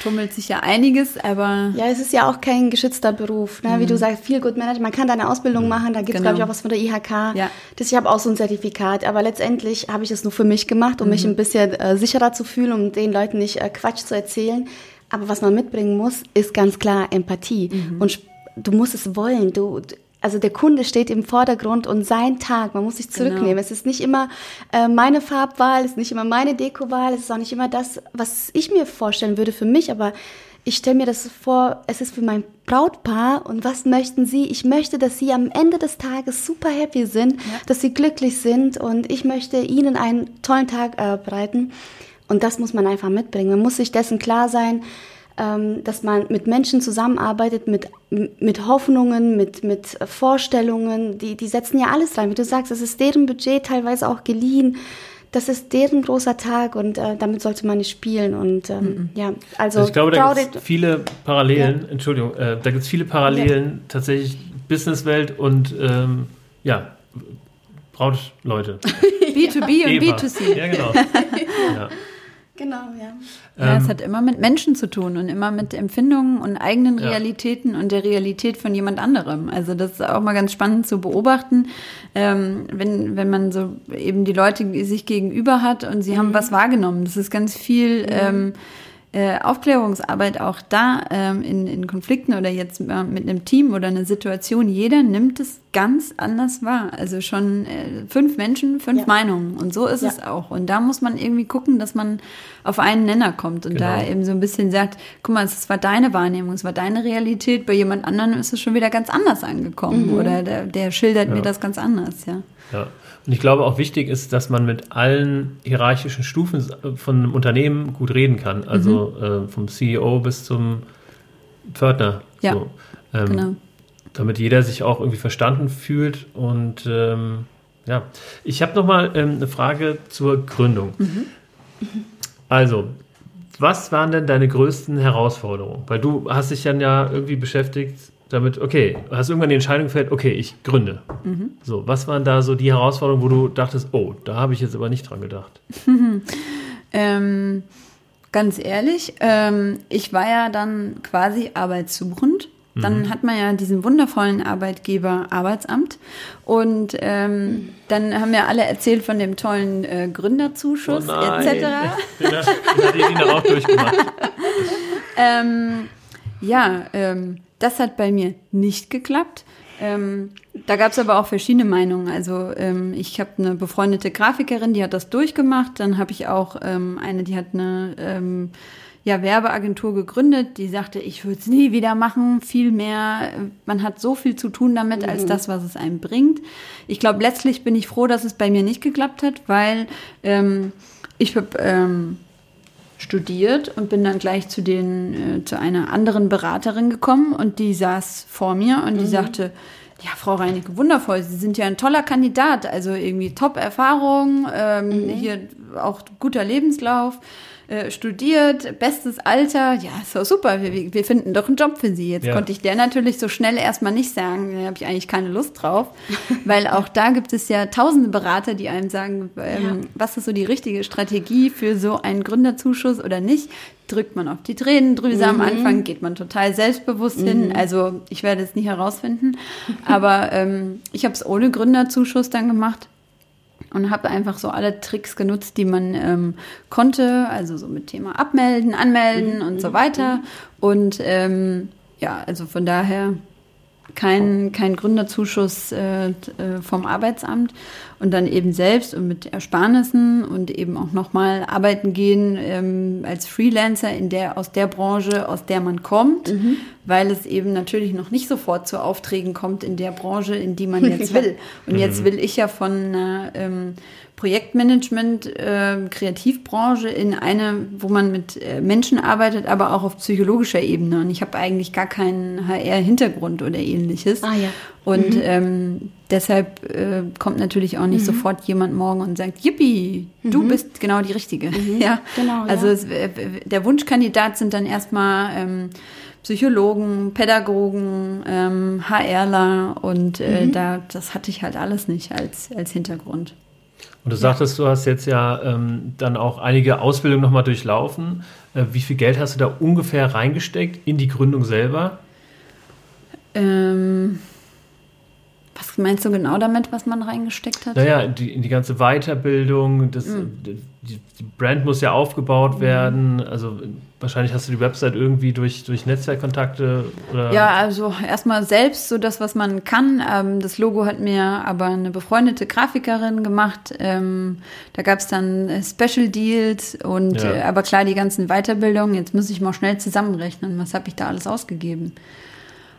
tummelt sich ja einiges, aber. Ja, es ist ja auch kein geschützter Beruf. Ne? Mhm. Wie du sagst, viel Good Management. Man kann da eine Ausbildung mhm. machen, da gibt es, genau. glaube ich, auch was von der IHK. Ja. Das, ich habe auch so ein Zertifikat, aber letztendlich habe ich es nur für mich gemacht, um mhm. mich ein bisschen äh, sicherer zu fühlen, um den Leuten nicht äh, Quatsch zu erzählen. Aber was man mitbringen muss, ist ganz klar Empathie. Mhm. Und du musst es wollen. Du, also der Kunde steht im Vordergrund und sein Tag, man muss sich genau. zurücknehmen. Genau. Es ist nicht immer äh, meine Farbwahl, es ist nicht immer meine Dekowahl, es ist auch nicht immer das, was ich mir vorstellen würde für mich, aber ich stelle mir das vor, es ist für mein Brautpaar und was möchten sie? Ich möchte, dass sie am Ende des Tages super happy sind, ja. dass sie glücklich sind und ich möchte ihnen einen tollen Tag äh, bereiten. Und das muss man einfach mitbringen. Man muss sich dessen klar sein, dass man mit Menschen zusammenarbeitet, mit, mit Hoffnungen, mit, mit Vorstellungen, die, die setzen ja alles rein. Wie du sagst, es ist deren Budget teilweise auch geliehen. Das ist deren großer Tag und äh, damit sollte man nicht spielen. Und ähm, mhm. ja, also, also ich glaube, da gibt es viele Parallelen, ja. Entschuldigung, äh, da gibt es viele Parallelen, ja. tatsächlich Businesswelt und ähm, ja, Brautleute. B2B und Eva. B2C. Ja, genau. ja. Genau, ja. Ja, es ähm, hat immer mit Menschen zu tun und immer mit Empfindungen und eigenen ja. Realitäten und der Realität von jemand anderem. Also das ist auch mal ganz spannend zu beobachten, ähm, wenn, wenn man so eben die Leute sich gegenüber hat und sie mhm. haben was wahrgenommen. Das ist ganz viel. Mhm. Ähm, äh, Aufklärungsarbeit auch da ähm, in, in Konflikten oder jetzt äh, mit einem Team oder einer Situation, jeder nimmt es ganz anders wahr. Also schon äh, fünf Menschen, fünf ja. Meinungen. Und so ist ja. es auch. Und da muss man irgendwie gucken, dass man auf einen Nenner kommt und genau. da eben so ein bisschen sagt, guck mal, es war deine Wahrnehmung, es war deine Realität, bei jemand anderem ist es schon wieder ganz anders angekommen. Mhm. Oder der, der schildert ja. mir das ganz anders, ja. Ja. Und ich glaube auch wichtig ist, dass man mit allen hierarchischen Stufen von einem Unternehmen gut reden kann. Also mhm. äh, vom CEO bis zum Pförtner. Ja, so. ähm, genau. Damit jeder sich auch irgendwie verstanden fühlt. Und ähm, ja, ich habe nochmal ähm, eine Frage zur Gründung. Mhm. Also, was waren denn deine größten Herausforderungen? Weil du hast dich dann ja irgendwie beschäftigt damit, okay, hast irgendwann die Entscheidung gefällt, okay, ich gründe. Mhm. So, was waren da so die Herausforderungen, wo du dachtest, oh, da habe ich jetzt aber nicht dran gedacht? ähm, ganz ehrlich, ähm, ich war ja dann quasi arbeitssuchend. Dann mhm. hat man ja diesen wundervollen Arbeitgeber Arbeitsamt. Und ähm, dann haben wir alle erzählt von dem tollen äh, Gründerzuschuss oh etc. Den, hat auch durchgemacht. ähm, ja, ähm, das hat bei mir nicht geklappt. Ähm, da gab es aber auch verschiedene Meinungen. Also ähm, ich habe eine befreundete Grafikerin, die hat das durchgemacht. Dann habe ich auch ähm, eine, die hat eine ähm, ja, Werbeagentur gegründet, die sagte, ich würde es nie wieder machen. Viel mehr, man hat so viel zu tun damit, mhm. als das, was es einem bringt. Ich glaube, letztlich bin ich froh, dass es bei mir nicht geklappt hat, weil ähm, ich habe ähm, studiert und bin dann gleich zu den äh, zu einer anderen Beraterin gekommen und die saß vor mir und die mhm. sagte, ja, Frau Reinecke, wundervoll, Sie sind ja ein toller Kandidat, also irgendwie Top-Erfahrung, ähm, mhm. hier auch guter Lebenslauf. Äh, studiert, bestes Alter, ja, ist doch super, wir, wir finden doch einen Job für sie. Jetzt ja. konnte ich der natürlich so schnell erstmal nicht sagen, da habe ich eigentlich keine Lust drauf, weil auch da gibt es ja tausende Berater, die einem sagen, ähm, ja. was ist so die richtige Strategie für so einen Gründerzuschuss oder nicht. Drückt man auf die Tränendrüse mhm. am Anfang, geht man total selbstbewusst mhm. hin. Also ich werde es nie herausfinden, aber ähm, ich habe es ohne Gründerzuschuss dann gemacht und habe einfach so alle Tricks genutzt, die man ähm, konnte, also so mit Thema Abmelden, Anmelden mhm. und so weiter. Und ähm, ja, also von daher kein, kein Gründerzuschuss äh, äh, vom Arbeitsamt und dann eben selbst und mit Ersparnissen und eben auch nochmal arbeiten gehen ähm, als Freelancer in der, aus der Branche, aus der man kommt, mhm. weil es eben natürlich noch nicht sofort zu Aufträgen kommt in der Branche, in die man jetzt will. Und jetzt mhm. will ich ja von einer ähm, Projektmanagement, äh, Kreativbranche in eine, wo man mit äh, Menschen arbeitet, aber auch auf psychologischer Ebene. Und ich habe eigentlich gar keinen HR-Hintergrund oder ähnliches. Ah, ja. Und mhm. ähm, deshalb äh, kommt natürlich auch nicht mhm. sofort jemand morgen und sagt, Yippie, du mhm. bist genau die Richtige. Mhm. Ja, genau. Also ja. Es, äh, der Wunschkandidat sind dann erstmal ähm, Psychologen, Pädagogen, ähm, HRler und äh, mhm. da, das hatte ich halt alles nicht als, als Hintergrund. Und du sagtest, du hast jetzt ja ähm, dann auch einige Ausbildungen nochmal durchlaufen. Äh, wie viel Geld hast du da ungefähr reingesteckt in die Gründung selber? Ähm, was meinst du genau damit, was man reingesteckt hat? Naja, die, die ganze Weiterbildung, das, mhm. die, die, Brand muss ja aufgebaut mhm. werden. Also wahrscheinlich hast du die Website irgendwie durch, durch Netzwerkkontakte oder. Ja, also erstmal selbst so das, was man kann. Ähm, das Logo hat mir aber eine befreundete Grafikerin gemacht. Ähm, da gab es dann Special Deals und ja. äh, aber klar, die ganzen Weiterbildungen. Jetzt muss ich mal schnell zusammenrechnen, was habe ich da alles ausgegeben.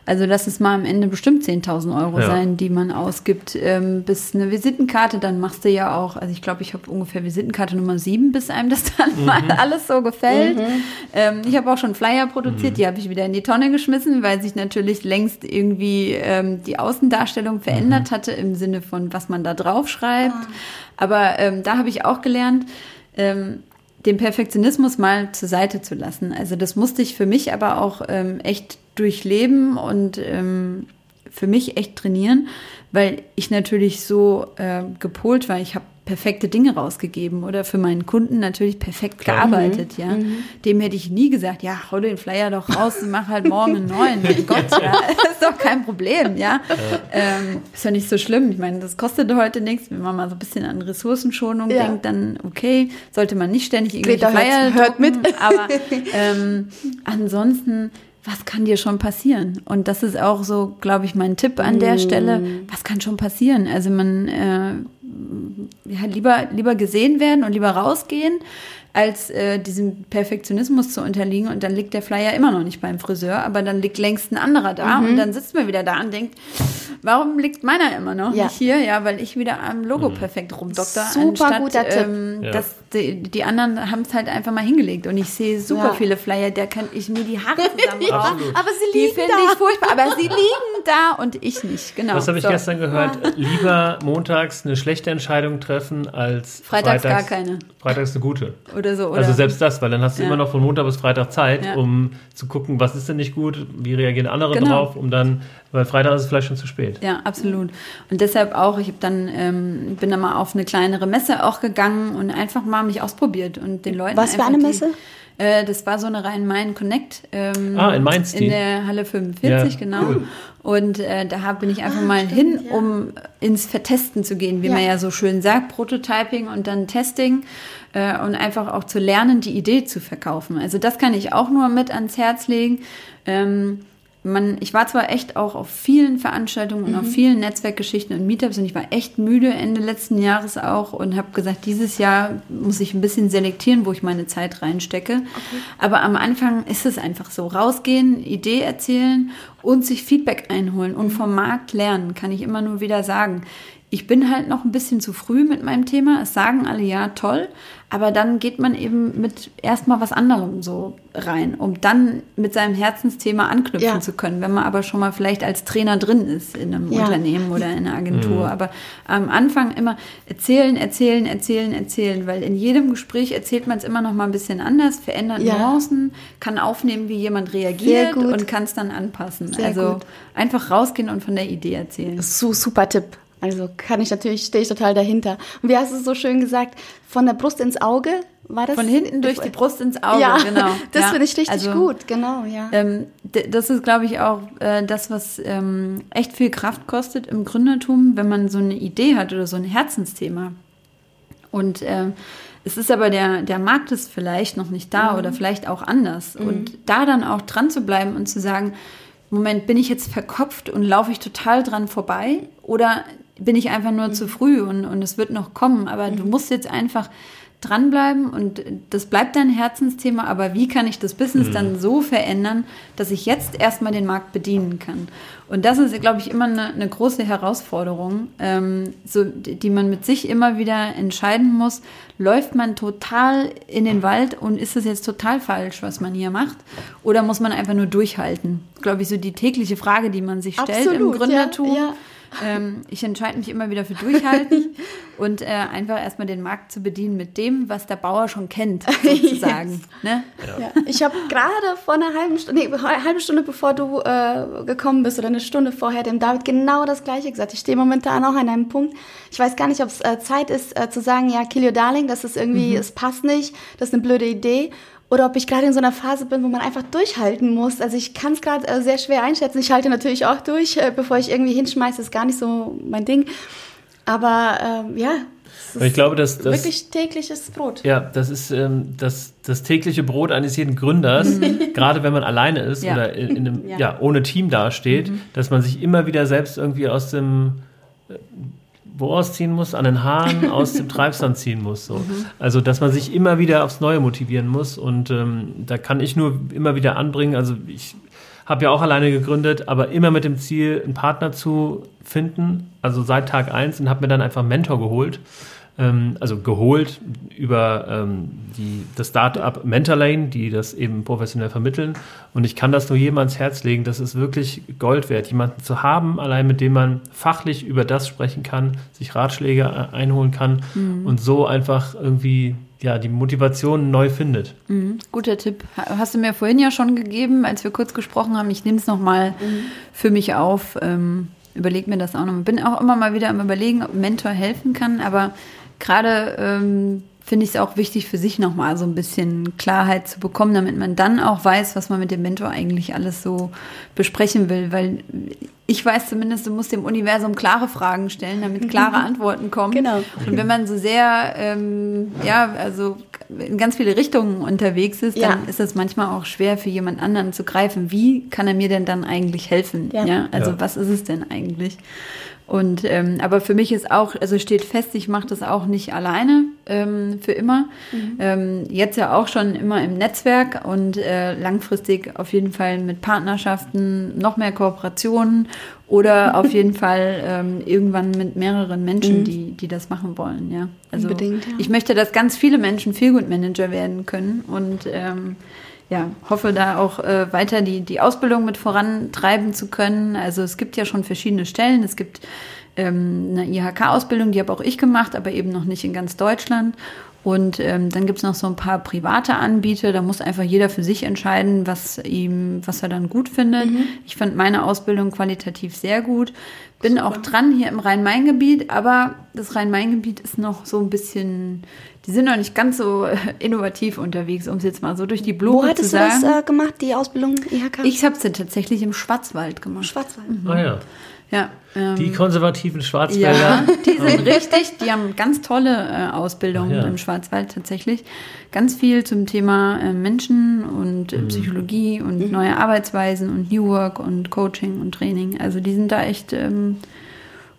Also lass es mal am Ende bestimmt 10.000 Euro ja. sein, die man ausgibt. Ähm, bis eine Visitenkarte, dann machst du ja auch, also ich glaube, ich habe ungefähr Visitenkarte Nummer 7, bis einem das dann mhm. mal alles so gefällt. Mhm. Ähm, ich habe auch schon Flyer produziert, mhm. die habe ich wieder in die Tonne geschmissen, weil sich natürlich längst irgendwie ähm, die Außendarstellung verändert mhm. hatte im Sinne von, was man da drauf schreibt. Ah. Aber ähm, da habe ich auch gelernt, ähm, den Perfektionismus mal zur Seite zu lassen. Also das musste ich für mich aber auch ähm, echt durchleben und ähm, für mich echt trainieren, weil ich natürlich so äh, gepolt war. Ich habe perfekte Dinge rausgegeben oder für meinen Kunden natürlich perfekt Klar. gearbeitet, mhm. ja. Mhm. Dem hätte ich nie gesagt, ja, hau den Flyer doch raus und mach halt morgen einen neuen. Mein Gott, ja, ist doch kein Problem, ja. ja. Ähm, ist ja nicht so schlimm. Ich meine, das kostet heute nichts. Wenn man mal so ein bisschen an Ressourcenschonung ja. denkt, dann okay, sollte man nicht ständig irgendwelche Greta Flyer hört, hört mit. Aber ähm, ansonsten was kann dir schon passieren? Und das ist auch so, glaube ich, mein Tipp an der mm. Stelle. Was kann schon passieren? Also man äh, ja, lieber, lieber gesehen werden und lieber rausgehen, als äh, diesem Perfektionismus zu unterliegen. Und dann liegt der Flyer immer noch nicht beim Friseur, aber dann liegt längst ein anderer da. Mhm. Und dann sitzt man wieder da und denkt, warum liegt meiner immer noch ja. nicht hier? Ja, weil ich wieder am Logo mhm. perfekt rumdokter. Super anstatt, guter ähm, Tipp. Dass die, die anderen haben es halt einfach mal hingelegt. Und ich sehe super ja. viele Flyer, da kann ich mir die Haare zusammen ja, Aber sie liegen die finde ich furchtbar. Aber sie liegen da und ich nicht. Genau. Was habe ich so. gestern gehört? Lieber montags eine schlechte Entscheidung treffen als freitags, freitags gar keine. Freitags eine gute. Oder so. Oder? Also selbst das, weil dann hast du ja. immer noch von Montag bis Freitag Zeit, ja. um zu gucken, was ist denn nicht gut, wie reagieren andere genau. drauf, um dann, weil Freitag ist es vielleicht schon zu spät. Ja, absolut. Und deshalb auch, ich habe dann, ähm, bin dann mal auf eine kleinere Messe auch gegangen und einfach mal mich ausprobiert und den Leuten. Was für eine Messe? Die, äh, das war so eine Rhein-Main Connect. Ähm, ah, in Mainz. In der Halle 45, ja, genau. Cool. Und äh, da bin ich einfach ah, mal stimmt, hin, ja. um ins Vertesten zu gehen, wie ja. man ja so schön sagt, Prototyping und dann Testing äh, und einfach auch zu lernen, die Idee zu verkaufen. Also das kann ich auch nur mit ans Herz legen. Ähm, man, ich war zwar echt auch auf vielen Veranstaltungen und mhm. auf vielen Netzwerkgeschichten und Meetups und ich war echt müde Ende letzten Jahres auch und habe gesagt, dieses Jahr muss ich ein bisschen selektieren, wo ich meine Zeit reinstecke. Okay. Aber am Anfang ist es einfach so, rausgehen, Idee erzählen und sich Feedback einholen und mhm. vom Markt lernen, kann ich immer nur wieder sagen ich bin halt noch ein bisschen zu früh mit meinem Thema. Es sagen alle ja, toll. Aber dann geht man eben mit erstmal was anderem so rein, um dann mit seinem Herzensthema anknüpfen ja. zu können. Wenn man aber schon mal vielleicht als Trainer drin ist in einem ja. Unternehmen oder in einer Agentur. Mhm. Aber am Anfang immer erzählen, erzählen, erzählen, erzählen. Weil in jedem Gespräch erzählt man es immer noch mal ein bisschen anders, verändert ja. Nuancen, kann aufnehmen, wie jemand reagiert und kann es dann anpassen. Sehr also gut. einfach rausgehen und von der Idee erzählen. So, super Tipp. Also kann ich natürlich, stehe ich total dahinter. Und wie hast du es so schön gesagt? Von der Brust ins Auge war das? Von hinten durch die Brust ins Auge, ja, genau. Das ja. finde ich richtig also, gut, genau, ja. Ähm, das ist, glaube ich, auch äh, das, was ähm, echt viel Kraft kostet im Gründertum, wenn man so eine Idee hat oder so ein Herzensthema. Und äh, es ist aber der, der Markt ist vielleicht noch nicht da mhm. oder vielleicht auch anders. Mhm. Und da dann auch dran zu bleiben und zu sagen, Moment, bin ich jetzt verkopft und laufe ich total dran vorbei? Oder bin ich einfach nur mhm. zu früh und, und es wird noch kommen. Aber mhm. du musst jetzt einfach dranbleiben und das bleibt dein Herzensthema, aber wie kann ich das Business mhm. dann so verändern, dass ich jetzt erstmal den Markt bedienen kann? Und das ist, glaube ich, immer eine, eine große Herausforderung, ähm, so, die man mit sich immer wieder entscheiden muss. Läuft man total in den Wald und ist es jetzt total falsch, was man hier macht? Oder muss man einfach nur durchhalten? Glaube ich, so die tägliche Frage, die man sich stellt Absolut, im Gründertum. Ja, ja Ähm, ich entscheide mich immer wieder für Durchhalten und äh, einfach erstmal den Markt zu bedienen mit dem, was der Bauer schon kennt, sozusagen. yes. ne? ja. Ja. Ich habe gerade vor einer halben Stunde, nee, eine halbe Stunde bevor du äh, gekommen bist oder eine Stunde vorher dem David genau das Gleiche gesagt. Ich stehe momentan auch an einem Punkt. Ich weiß gar nicht, ob es äh, Zeit ist äh, zu sagen, ja, kill your darling, das ist irgendwie, mhm. es passt nicht, das ist eine blöde Idee oder ob ich gerade in so einer Phase bin, wo man einfach durchhalten muss. Also ich kann es gerade äh, sehr schwer einschätzen. Ich halte natürlich auch durch, äh, bevor ich irgendwie hinschmeiße, ist gar nicht so mein Ding. Aber ähm, ja, ich glaube, dass das wirklich tägliches Brot. Ja, das ist ähm, das, das tägliche Brot eines jeden Gründers, mhm. gerade wenn man alleine ist ja. oder in, in einem, ja. ja. ohne Team dasteht, mhm. dass man sich immer wieder selbst irgendwie aus dem äh, wo ausziehen muss, an den Haaren aus dem Treibsand ziehen muss. So. Mhm. Also, dass man sich immer wieder aufs Neue motivieren muss. Und ähm, da kann ich nur immer wieder anbringen. Also, ich habe ja auch alleine gegründet, aber immer mit dem Ziel, einen Partner zu finden. Also seit Tag eins und habe mir dann einfach einen Mentor geholt ähm, also geholt über ähm, die, das Startup Mentorlane, die das eben professionell vermitteln. Und ich kann das nur jedem ans Herz legen. Das ist wirklich Gold wert, jemanden zu haben, allein mit dem man fachlich über das sprechen kann, sich Ratschläge einholen kann mhm. und so einfach irgendwie ja, die Motivation neu findet. Mhm. Guter Tipp. Hast du mir vorhin ja schon gegeben, als wir kurz gesprochen haben. Ich nehme es nochmal mhm. für mich auf. Ähm, überleg mir das auch noch. Bin auch immer mal wieder am Überlegen, ob Mentor helfen kann, aber gerade ähm, finde ich es auch wichtig für sich nochmal so ein bisschen Klarheit zu bekommen, damit man dann auch weiß, was man mit dem Mentor eigentlich alles so besprechen will. Weil ich weiß zumindest, du musst dem Universum klare Fragen stellen, damit klare Antworten kommen. Genau. Und wenn man so sehr, ähm, ja, also in ganz viele Richtungen unterwegs ist, dann ja. ist es manchmal auch schwer für jemand anderen zu greifen. Wie kann er mir denn dann eigentlich helfen? Ja. ja? Also ja. was ist es denn eigentlich? Und ähm, aber für mich ist auch, also steht fest, ich mache das auch nicht alleine ähm, für immer. Mhm. Ähm, jetzt ja auch schon immer im Netzwerk und äh, langfristig auf jeden Fall mit Partnerschaften, noch mehr Kooperationen oder auf jeden Fall ähm, irgendwann mit mehreren Menschen, mhm. die, die das machen wollen. Ja, also Unbedingt, ja. ich möchte, dass ganz viele Menschen Feelgood Manager werden können und ähm, ja, hoffe da auch äh, weiter die, die Ausbildung mit vorantreiben zu können. Also es gibt ja schon verschiedene Stellen. Es gibt ähm, eine IHK-Ausbildung, die habe auch ich gemacht, aber eben noch nicht in ganz Deutschland. Und ähm, dann gibt es noch so ein paar private Anbieter. Da muss einfach jeder für sich entscheiden, was ihm, was er dann gut findet. Mhm. Ich fand meine Ausbildung qualitativ sehr gut. Bin Super. auch dran hier im Rhein-Main-Gebiet, aber das Rhein-Main-Gebiet ist noch so ein bisschen, die sind noch nicht ganz so äh, innovativ unterwegs, um es jetzt mal so durch die Blume zu sagen. Wo hattest du das äh, gemacht, die Ausbildung IHK? Ich habe es tatsächlich im Schwarzwald gemacht. Schwarzwald. Mhm. Ah ja. Ja, ähm, die konservativen Schwarzwälder. Ja, die sind richtig, die haben ganz tolle äh, Ausbildungen ja. im Schwarzwald tatsächlich. Ganz viel zum Thema äh, Menschen und äh, mhm. Psychologie und mhm. neue Arbeitsweisen und New Work und Coaching und Training. Also die sind da echt ähm,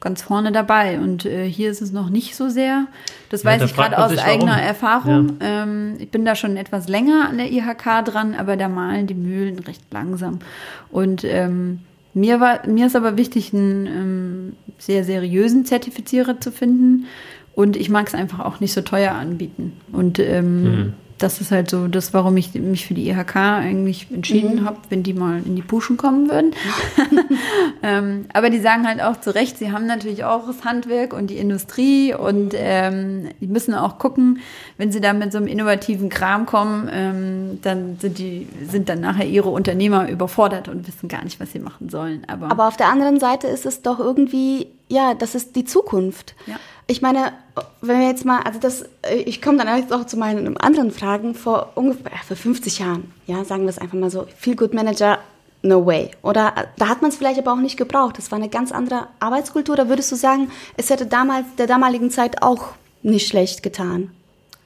ganz vorne dabei. Und äh, hier ist es noch nicht so sehr. Das ja, weiß da ich gerade aus eigener warum. Erfahrung. Ja. Ähm, ich bin da schon etwas länger an der IHK dran, aber da malen die Mühlen recht langsam. Und ähm, mir, war, mir ist aber wichtig, einen ähm, sehr seriösen Zertifizierer zu finden. Und ich mag es einfach auch nicht so teuer anbieten. Und ähm, mhm das ist halt so das, warum ich mich für die IHK eigentlich entschieden mhm. habe, wenn die mal in die Puschen kommen würden. ähm, aber die sagen halt auch zu Recht, sie haben natürlich auch das Handwerk und die Industrie und ähm, die müssen auch gucken, wenn sie da mit so einem innovativen Kram kommen, ähm, dann sind die sind dann nachher ihre Unternehmer überfordert und wissen gar nicht, was sie machen sollen. Aber, aber auf der anderen Seite ist es doch irgendwie, ja, das ist die Zukunft. Ja. Ich meine, wenn wir jetzt mal, also das, äh, ich komme dann auch zu meinen anderen Fragen. Vor ungefähr, vor 50 Jahren, ja, sagen wir es einfach mal so, Feel Good Manager, no way. Oder äh, da hat man es vielleicht aber auch nicht gebraucht. Das war eine ganz andere Arbeitskultur. Da würdest du sagen, es hätte damals, der damaligen Zeit auch nicht schlecht getan?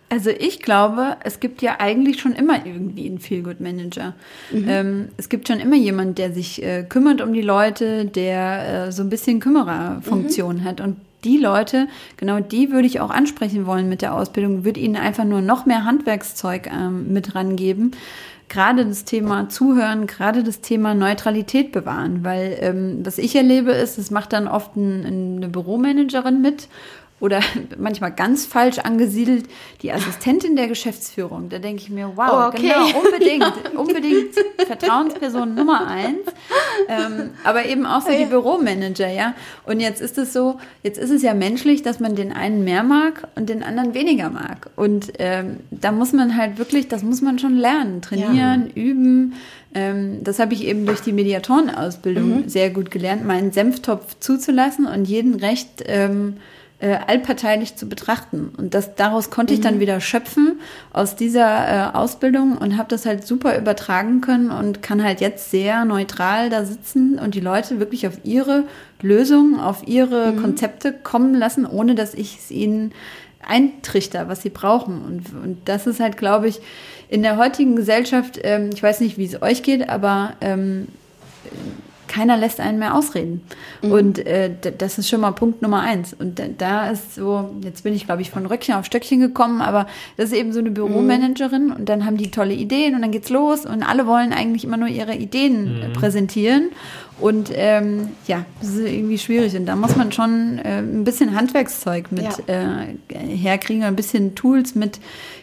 Also ich glaube, es gibt ja eigentlich schon immer irgendwie einen Feel-Good Manager. Mhm. Ähm, es gibt schon immer jemand, der sich äh, kümmert um die Leute, der äh, so ein bisschen Kümmererfunktion mhm. hat. Und die Leute, genau die würde ich auch ansprechen wollen mit der Ausbildung, würde ihnen einfach nur noch mehr Handwerkszeug ähm, mit rangeben. Gerade das Thema Zuhören, gerade das Thema Neutralität bewahren, weil ähm, was ich erlebe ist, es macht dann oft ein, eine Büromanagerin mit oder manchmal ganz falsch angesiedelt, die Assistentin der Geschäftsführung. Da denke ich mir, wow, oh, okay. genau, unbedingt, unbedingt Vertrauensperson Nummer eins. Ähm, aber eben auch so die Büromanager, ja. Und jetzt ist es so, jetzt ist es ja menschlich, dass man den einen mehr mag und den anderen weniger mag. Und ähm, da muss man halt wirklich, das muss man schon lernen, trainieren, ja. üben. Ähm, das habe ich eben durch die Mediatorenausbildung mhm. sehr gut gelernt, meinen Senftopf zuzulassen und jeden recht ähm, äh, allparteilich zu betrachten. Und das, daraus konnte ich dann mhm. wieder schöpfen aus dieser äh, Ausbildung und habe das halt super übertragen können und kann halt jetzt sehr neutral da sitzen und die Leute wirklich auf ihre Lösungen, auf ihre mhm. Konzepte kommen lassen, ohne dass ich es ihnen eintrichter, was sie brauchen. Und, und das ist halt, glaube ich, in der heutigen Gesellschaft, ähm, ich weiß nicht, wie es euch geht, aber ähm, keiner lässt einen mehr ausreden. Mhm. Und äh, das ist schon mal Punkt Nummer eins. Und da, ist so, jetzt bin ich, glaube ich, von Röckchen auf Stöckchen gekommen, aber das ist eben so eine Büromanagerin mhm. und dann haben die tolle Ideen und dann geht's los und alle wollen eigentlich immer nur ihre Ideen mhm. präsentieren. Und ähm, ja, das ist irgendwie schwierig. Und da muss man schon äh, ein bisschen Handwerkszeug mit ja. äh, herkriegen, ein bisschen Tools mit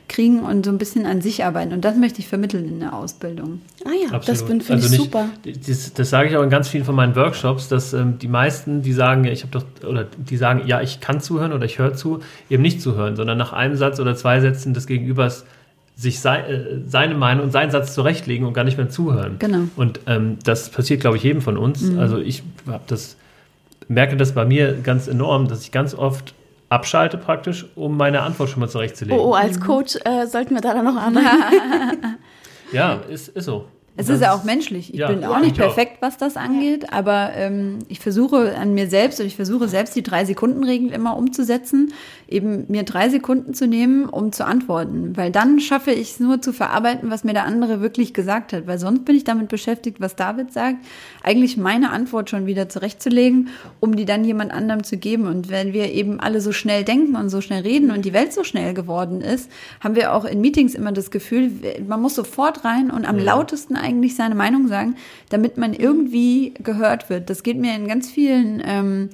kriegen und so ein bisschen an sich arbeiten. Und das möchte ich vermitteln in der Ausbildung. Ah ja, Absolut. das finde also ich super. Das, das, sage ich auch in ganz vielen von meinen Workshops, dass ähm, die meisten, die sagen, ich habe doch, oder die sagen, ja, ich kann zuhören oder ich höre zu, eben nicht zuhören, sondern nach einem Satz oder zwei Sätzen des Gegenübers sich sei, äh, seine Meinung und seinen Satz zurechtlegen und gar nicht mehr zuhören. Genau. Und ähm, das passiert, glaube ich, jedem von uns. Mhm. Also ich habe das, merke das bei mir ganz enorm, dass ich ganz oft abschalte praktisch, um meine Antwort schon mal zurechtzulegen. Oh, oh als Coach äh, sollten wir da dann noch arbeiten. ja, ist, ist so. Es ist ja auch menschlich. Ich ja, bin auch nicht perfekt, was das angeht, aber ähm, ich versuche an mir selbst und ich versuche selbst die Drei-Sekunden-Regel immer umzusetzen, eben mir drei Sekunden zu nehmen, um zu antworten. Weil dann schaffe ich es nur zu verarbeiten, was mir der andere wirklich gesagt hat. Weil sonst bin ich damit beschäftigt, was David sagt, eigentlich meine Antwort schon wieder zurechtzulegen, um die dann jemand anderem zu geben. Und wenn wir eben alle so schnell denken und so schnell reden und die Welt so schnell geworden ist, haben wir auch in Meetings immer das Gefühl, man muss sofort rein und am ja. lautesten eigentlich seine Meinung sagen, damit man irgendwie gehört wird. Das geht mir in ganz vielen ähm,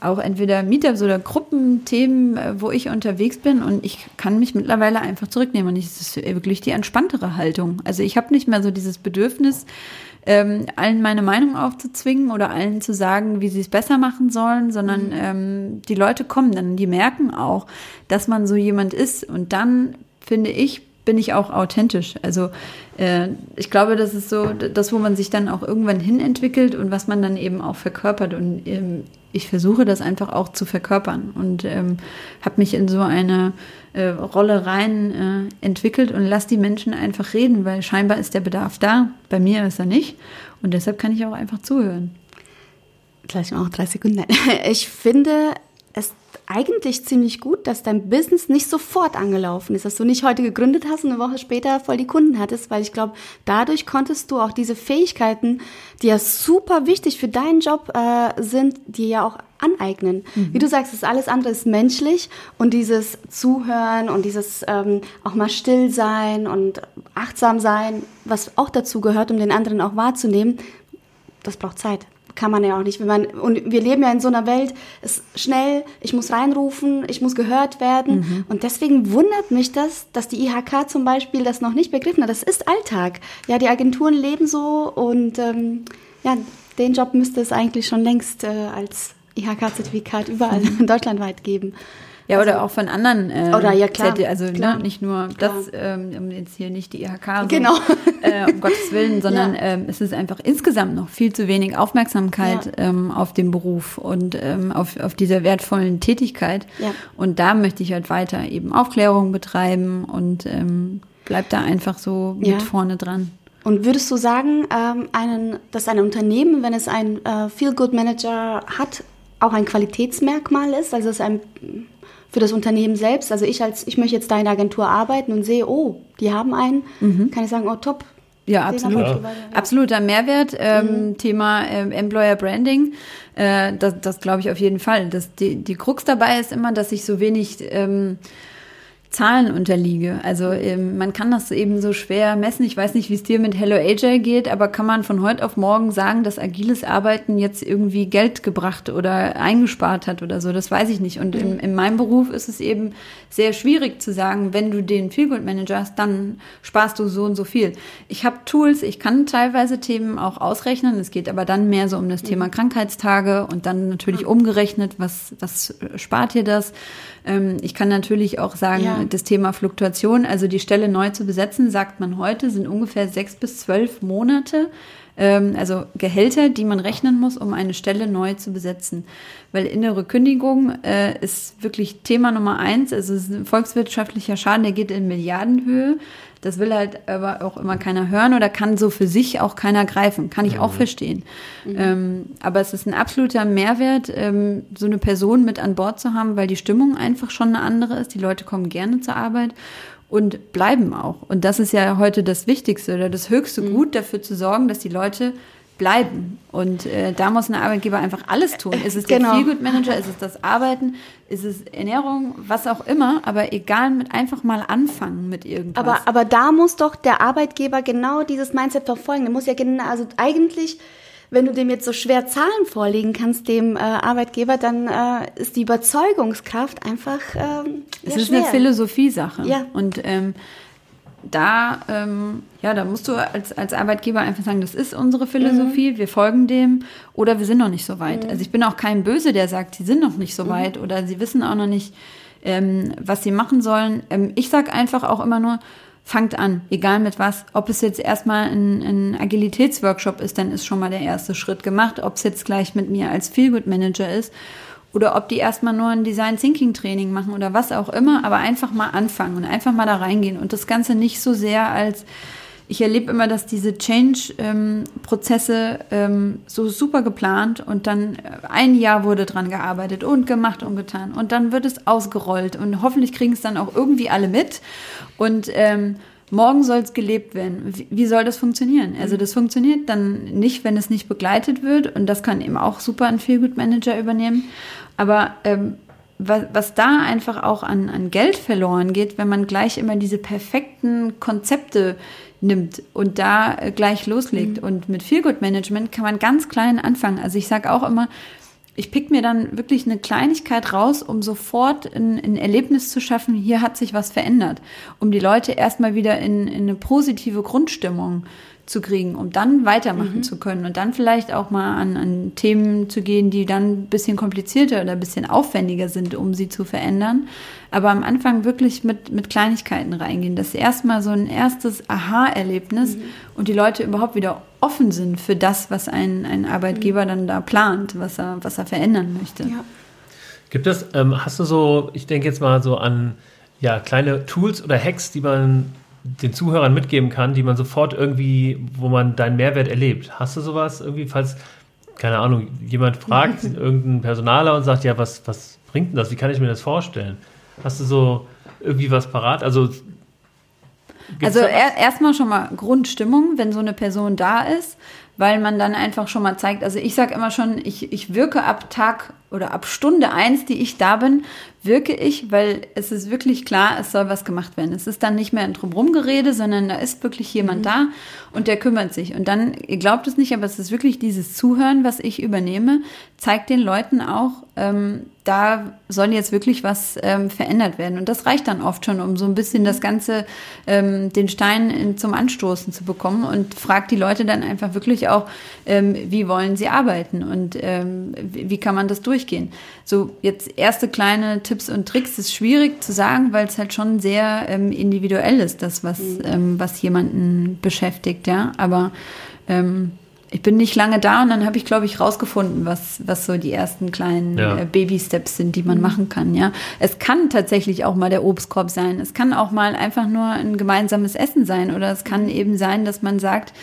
auch entweder Meetups oder Gruppenthemen, äh, wo ich unterwegs bin und ich kann mich mittlerweile einfach zurücknehmen und es ist wirklich die entspanntere Haltung. Also ich habe nicht mehr so dieses Bedürfnis, ähm, allen meine Meinung aufzuzwingen oder allen zu sagen, wie sie es besser machen sollen, sondern mhm. ähm, die Leute kommen dann, die merken auch, dass man so jemand ist und dann finde ich, bin ich auch authentisch. Also äh, ich glaube, das ist so das, wo man sich dann auch irgendwann hin entwickelt und was man dann eben auch verkörpert. Und ähm, ich versuche das einfach auch zu verkörpern und ähm, habe mich in so eine äh, Rolle rein äh, entwickelt und lasse die Menschen einfach reden, weil scheinbar ist der Bedarf da. Bei mir ist er nicht. Und deshalb kann ich auch einfach zuhören. Gleich auch drei Sekunden. Ich finde, es eigentlich ziemlich gut, dass dein Business nicht sofort angelaufen ist, dass du nicht heute gegründet hast und eine Woche später voll die Kunden hattest, weil ich glaube, dadurch konntest du auch diese Fähigkeiten, die ja super wichtig für deinen Job äh, sind, dir ja auch aneignen. Mhm. Wie du sagst, das alles andere ist menschlich und dieses Zuhören und dieses ähm, auch mal still sein und achtsam sein, was auch dazu gehört, um den anderen auch wahrzunehmen, das braucht Zeit kann man ja auch nicht. Wenn man, und wir leben ja in so einer Welt, es ist schnell, ich muss reinrufen, ich muss gehört werden. Mhm. Und deswegen wundert mich das, dass die IHK zum Beispiel das noch nicht begriffen hat. Das ist Alltag. Ja, die Agenturen leben so und ähm, ja, den Job müsste es eigentlich schon längst äh, als IHK-Zertifikat überall mhm. deutschlandweit geben. Ja, oder also, auch von anderen. Äh, oder ja, klar. ZD, also ne, klar, ne, nicht nur klar. das, ähm, jetzt hier nicht die IHK, so, genau. äh, um Gottes Willen, sondern ja. ähm, es ist einfach insgesamt noch viel zu wenig Aufmerksamkeit ja. ähm, auf dem Beruf und ähm, auf, auf dieser wertvollen Tätigkeit. Ja. Und da möchte ich halt weiter eben Aufklärung betreiben und ähm, bleib da einfach so mit vorne dran. Und würdest du sagen, ähm, einen, dass ein Unternehmen, wenn es einen äh, Feel-Good-Manager hat, auch ein Qualitätsmerkmal ist? Also es ein für das Unternehmen selbst. Also ich als, ich möchte jetzt da in der Agentur arbeiten und sehe, oh, die haben einen, mhm. kann ich sagen, oh top. Ja, absolut. Ja. Absoluter Mehrwert. Ähm, mhm. Thema ähm, Employer Branding. Äh, das das glaube ich auf jeden Fall. Das, die, die Krux dabei ist immer, dass ich so wenig ähm, Zahlen unterliege. Also ähm, man kann das eben so schwer messen. Ich weiß nicht, wie es dir mit Hello AJ geht, aber kann man von heute auf morgen sagen, dass agiles Arbeiten jetzt irgendwie Geld gebracht oder eingespart hat oder so? Das weiß ich nicht. Und in, in meinem Beruf ist es eben sehr schwierig zu sagen, wenn du den Feelgood Manager hast, dann sparst du so und so viel. Ich habe Tools, ich kann teilweise Themen auch ausrechnen. Es geht aber dann mehr so um das Thema Krankheitstage und dann natürlich umgerechnet, was, was spart dir das? Ähm, ich kann natürlich auch sagen, ja. Das Thema Fluktuation, also die Stelle neu zu besetzen, sagt man heute, sind ungefähr sechs bis zwölf Monate ähm, also Gehälter, die man rechnen muss, um eine Stelle neu zu besetzen. Weil innere Kündigung äh, ist wirklich Thema Nummer eins. Also es ist ein volkswirtschaftlicher Schaden, der geht in Milliardenhöhe. Das will halt aber auch immer keiner hören oder kann so für sich auch keiner greifen. Kann ich auch verstehen. Mhm. Ähm, aber es ist ein absoluter Mehrwert, ähm, so eine Person mit an Bord zu haben, weil die Stimmung einfach schon eine andere ist. Die Leute kommen gerne zur Arbeit und bleiben auch. Und das ist ja heute das Wichtigste oder das höchste mhm. Gut, dafür zu sorgen, dass die Leute bleiben. Und äh, da muss ein Arbeitgeber einfach alles tun. Ist es genau. der Feelgood Manager, ist es das Arbeiten, ist es Ernährung, was auch immer, aber egal, mit einfach mal anfangen mit irgendwas. Aber, aber da muss doch der Arbeitgeber genau dieses Mindset verfolgen. Der muss ja genau, also eigentlich wenn du dem jetzt so schwer Zahlen vorlegen kannst, dem äh, Arbeitgeber, dann äh, ist die Überzeugungskraft einfach. Ähm, es ja, ist schwer. eine Philosophiesache. Ja. Und ähm, da, ähm, ja, da musst du als, als Arbeitgeber einfach sagen, das ist unsere Philosophie, mhm. wir folgen dem oder wir sind noch nicht so weit. Mhm. Also ich bin auch kein Böse, der sagt, sie sind noch nicht so mhm. weit oder sie wissen auch noch nicht, ähm, was sie machen sollen. Ähm, ich sage einfach auch immer nur, fangt an, egal mit was. Ob es jetzt erstmal ein, ein Agilitätsworkshop ist, dann ist schon mal der erste Schritt gemacht. Ob es jetzt gleich mit mir als Feelgood Manager ist oder ob die erstmal nur ein Design Thinking Training machen oder was auch immer, aber einfach mal anfangen und einfach mal da reingehen und das Ganze nicht so sehr als ich erlebe immer, dass diese Change-Prozesse ähm, so super geplant und dann äh, ein Jahr wurde dran gearbeitet und gemacht und getan und dann wird es ausgerollt und hoffentlich kriegen es dann auch irgendwie alle mit und ähm, morgen soll es gelebt werden. Wie, wie, soll das funktionieren? Also das funktioniert dann nicht, wenn es nicht begleitet wird und das kann eben auch super ein Feelgood Manager übernehmen. Aber ähm, was, was da einfach auch an, an Geld verloren geht, wenn man gleich immer diese perfekten Konzepte nimmt und da äh, gleich loslegt. Mhm. Und mit Feelgood Management kann man ganz klein anfangen. Also ich sage auch immer, ich pick mir dann wirklich eine Kleinigkeit raus, um sofort ein, ein, Erlebnis zu schaffen, hier hat sich was verändert, um die Leute erstmal wieder in, in eine positive Grundstimmung zu kriegen, um dann weitermachen mhm. zu können und dann vielleicht auch mal an, an Themen zu gehen, die dann ein bisschen komplizierter oder ein bisschen aufwendiger sind, um sie zu verändern. Aber am Anfang wirklich mit, mit Kleinigkeiten reingehen. Das ist erstmal so ein erstes Aha-Erlebnis mhm. und die Leute überhaupt wieder offen sind für das, was ein, ein Arbeitgeber mhm. dann da plant, was er, was er verändern möchte. Ja. Gibt es, ähm, hast du so, ich denke jetzt mal so an ja, kleine Tools oder Hacks, die man den Zuhörern mitgeben kann, die man sofort irgendwie, wo man deinen Mehrwert erlebt. Hast du sowas irgendwie, falls, keine Ahnung, jemand fragt, irgendein Personaler und sagt, ja, was, was bringt denn das? Wie kann ich mir das vorstellen? Hast du so irgendwie was parat? Also, also er, erstmal schon mal Grundstimmung, wenn so eine Person da ist, weil man dann einfach schon mal zeigt, also ich sage immer schon, ich, ich wirke ab Tag oder ab Stunde eins, die ich da bin, wirke ich, weil es ist wirklich klar, es soll was gemacht werden. Es ist dann nicht mehr ein Drumrumgerede, sondern da ist wirklich jemand mhm. da und der kümmert sich. Und dann, ihr glaubt es nicht, aber es ist wirklich dieses Zuhören, was ich übernehme, zeigt den Leuten auch, ähm, da soll jetzt wirklich was ähm, verändert werden. Und das reicht dann oft schon, um so ein bisschen das Ganze, ähm, den Stein in, zum Anstoßen zu bekommen und fragt die Leute dann einfach wirklich auch, ähm, wie wollen sie arbeiten und ähm, wie, kann man das durchgehen. So jetzt erste kleine Tipps und Tricks ist schwierig zu sagen, weil es halt schon sehr ähm, individuell ist, das, was, mhm. ähm, was jemanden beschäftigt, ja. Aber ähm, ich bin nicht lange da und dann habe ich, glaube ich, rausgefunden, was, was so die ersten kleinen ja. äh, Baby-Steps sind, die man mhm. machen kann. Ja, es kann tatsächlich auch mal der Obstkorb sein. Es kann auch mal einfach nur ein gemeinsames Essen sein oder es kann eben sein, dass man sagt,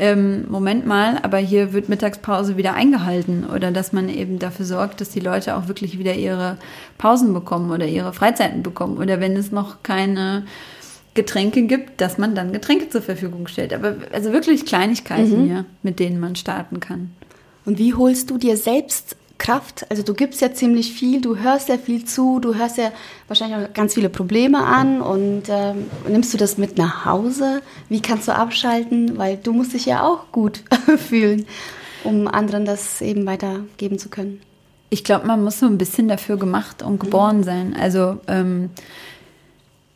ähm, Moment mal, aber hier wird Mittagspause wieder eingehalten oder dass man eben dafür sorgt, dass die Leute auch wirklich wieder ihre Pausen bekommen oder ihre Freizeiten bekommen oder wenn es noch keine Getränke gibt, dass man dann Getränke zur Verfügung stellt. Aber also wirklich Kleinigkeiten, mhm. ja, mit denen man starten kann. Und wie holst du dir selbst Kraft? Also du gibst ja ziemlich viel, du hörst ja viel zu, du hörst ja wahrscheinlich auch ganz viele Probleme an und ähm, nimmst du das mit nach Hause? Wie kannst du abschalten? Weil du musst dich ja auch gut fühlen, um anderen das eben weitergeben zu können. Ich glaube, man muss so ein bisschen dafür gemacht und geboren sein. Also ähm,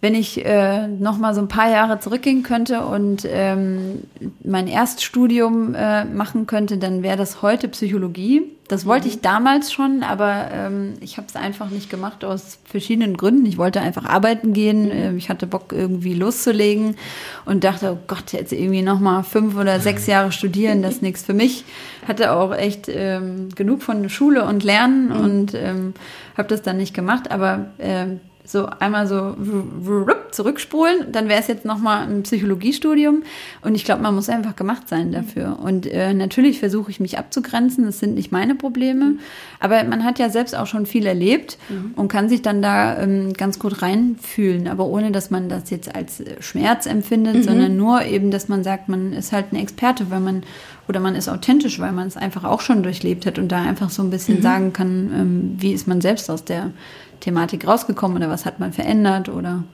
wenn ich äh, noch mal so ein paar Jahre zurückgehen könnte und ähm, mein Erststudium äh, machen könnte, dann wäre das heute Psychologie. Das wollte ich mhm. damals schon, aber ähm, ich habe es einfach nicht gemacht aus verschiedenen Gründen. Ich wollte einfach arbeiten gehen. Äh, ich hatte Bock irgendwie loszulegen und dachte, oh Gott, jetzt irgendwie noch mal fünf oder sechs Jahre studieren, das ist nichts für mich. Hatte auch echt ähm, genug von Schule und Lernen mhm. und ähm, habe das dann nicht gemacht. Aber äh, so einmal so zurückspulen, dann wäre es jetzt nochmal ein Psychologiestudium. Und ich glaube, man muss einfach gemacht sein dafür. Und äh, natürlich versuche ich mich abzugrenzen, das sind nicht meine Probleme. Aber man hat ja selbst auch schon viel erlebt mhm. und kann sich dann da ähm, ganz gut reinfühlen. Aber ohne, dass man das jetzt als Schmerz empfindet, mhm. sondern nur eben, dass man sagt, man ist halt ein Experte, weil man oder man ist authentisch, weil man es einfach auch schon durchlebt hat und da einfach so ein bisschen mhm. sagen kann, ähm, wie ist man selbst aus der Thematik rausgekommen oder was hat man verändert oder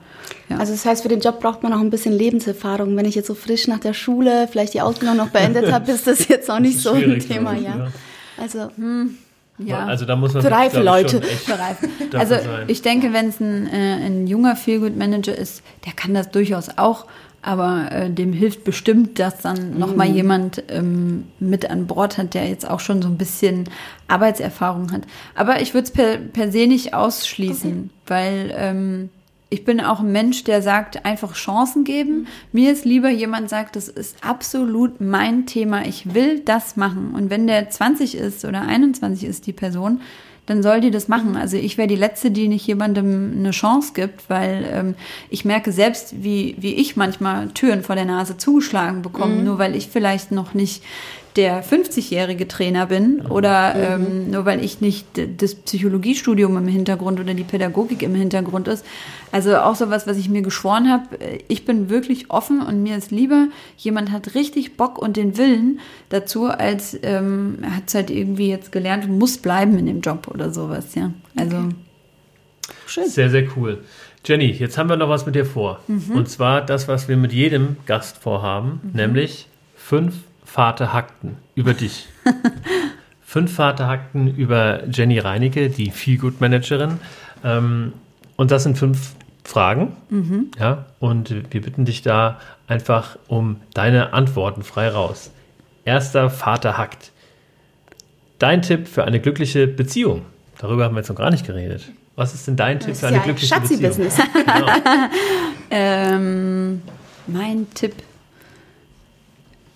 ja. Also das heißt, für den Job braucht man auch ein bisschen Lebenserfahrung. Wenn ich jetzt so frisch nach der Schule vielleicht die Ausbildung noch beendet habe, ist das jetzt auch nicht so ein Thema, ja. ja. Also hm. Ja. Also da muss man für reife Leute. Für reife. Also ich denke, wenn es ein, äh, ein junger Feelgood Manager ist, der kann das durchaus auch aber äh, dem hilft bestimmt, dass dann noch mal mhm. jemand ähm, mit an Bord hat, der jetzt auch schon so ein bisschen Arbeitserfahrung hat. Aber ich würde es per, per se nicht ausschließen, okay. weil ähm, ich bin auch ein Mensch, der sagt, einfach Chancen geben. Mhm. Mir ist lieber jemand sagt, das ist absolut mein Thema, ich will das machen. Und wenn der 20 ist oder 21 ist, die Person, dann soll die das machen. Also ich wäre die Letzte, die nicht jemandem eine Chance gibt, weil ähm, ich merke selbst, wie, wie ich manchmal Türen vor der Nase zugeschlagen bekomme, mhm. nur weil ich vielleicht noch nicht der 50-jährige Trainer bin oder mhm. ähm, nur weil ich nicht das Psychologiestudium im Hintergrund oder die Pädagogik im Hintergrund ist. Also auch sowas, was ich mir geschworen habe. Ich bin wirklich offen und mir ist lieber, jemand hat richtig Bock und den Willen dazu, als ähm, er hat es halt irgendwie jetzt gelernt und muss bleiben in dem Job oder sowas. Ja, also okay. schön. Sehr, sehr cool. Jenny, jetzt haben wir noch was mit dir vor. Mhm. Und zwar das, was wir mit jedem Gast vorhaben, mhm. nämlich fünf Vaterhackten über dich. Fünf Vaterhackten über Jenny Reinecke, die Feelgood Managerin. Ähm, und das sind fünf Fragen. Mhm. Ja, und wir bitten dich da einfach um deine Antworten frei raus. Erster Vaterhackt. Dein Tipp für eine glückliche Beziehung. Darüber haben wir jetzt noch gar nicht geredet. Was ist denn dein Tipp für eine ja glückliche ein Beziehung? Business. genau. ähm, mein Tipp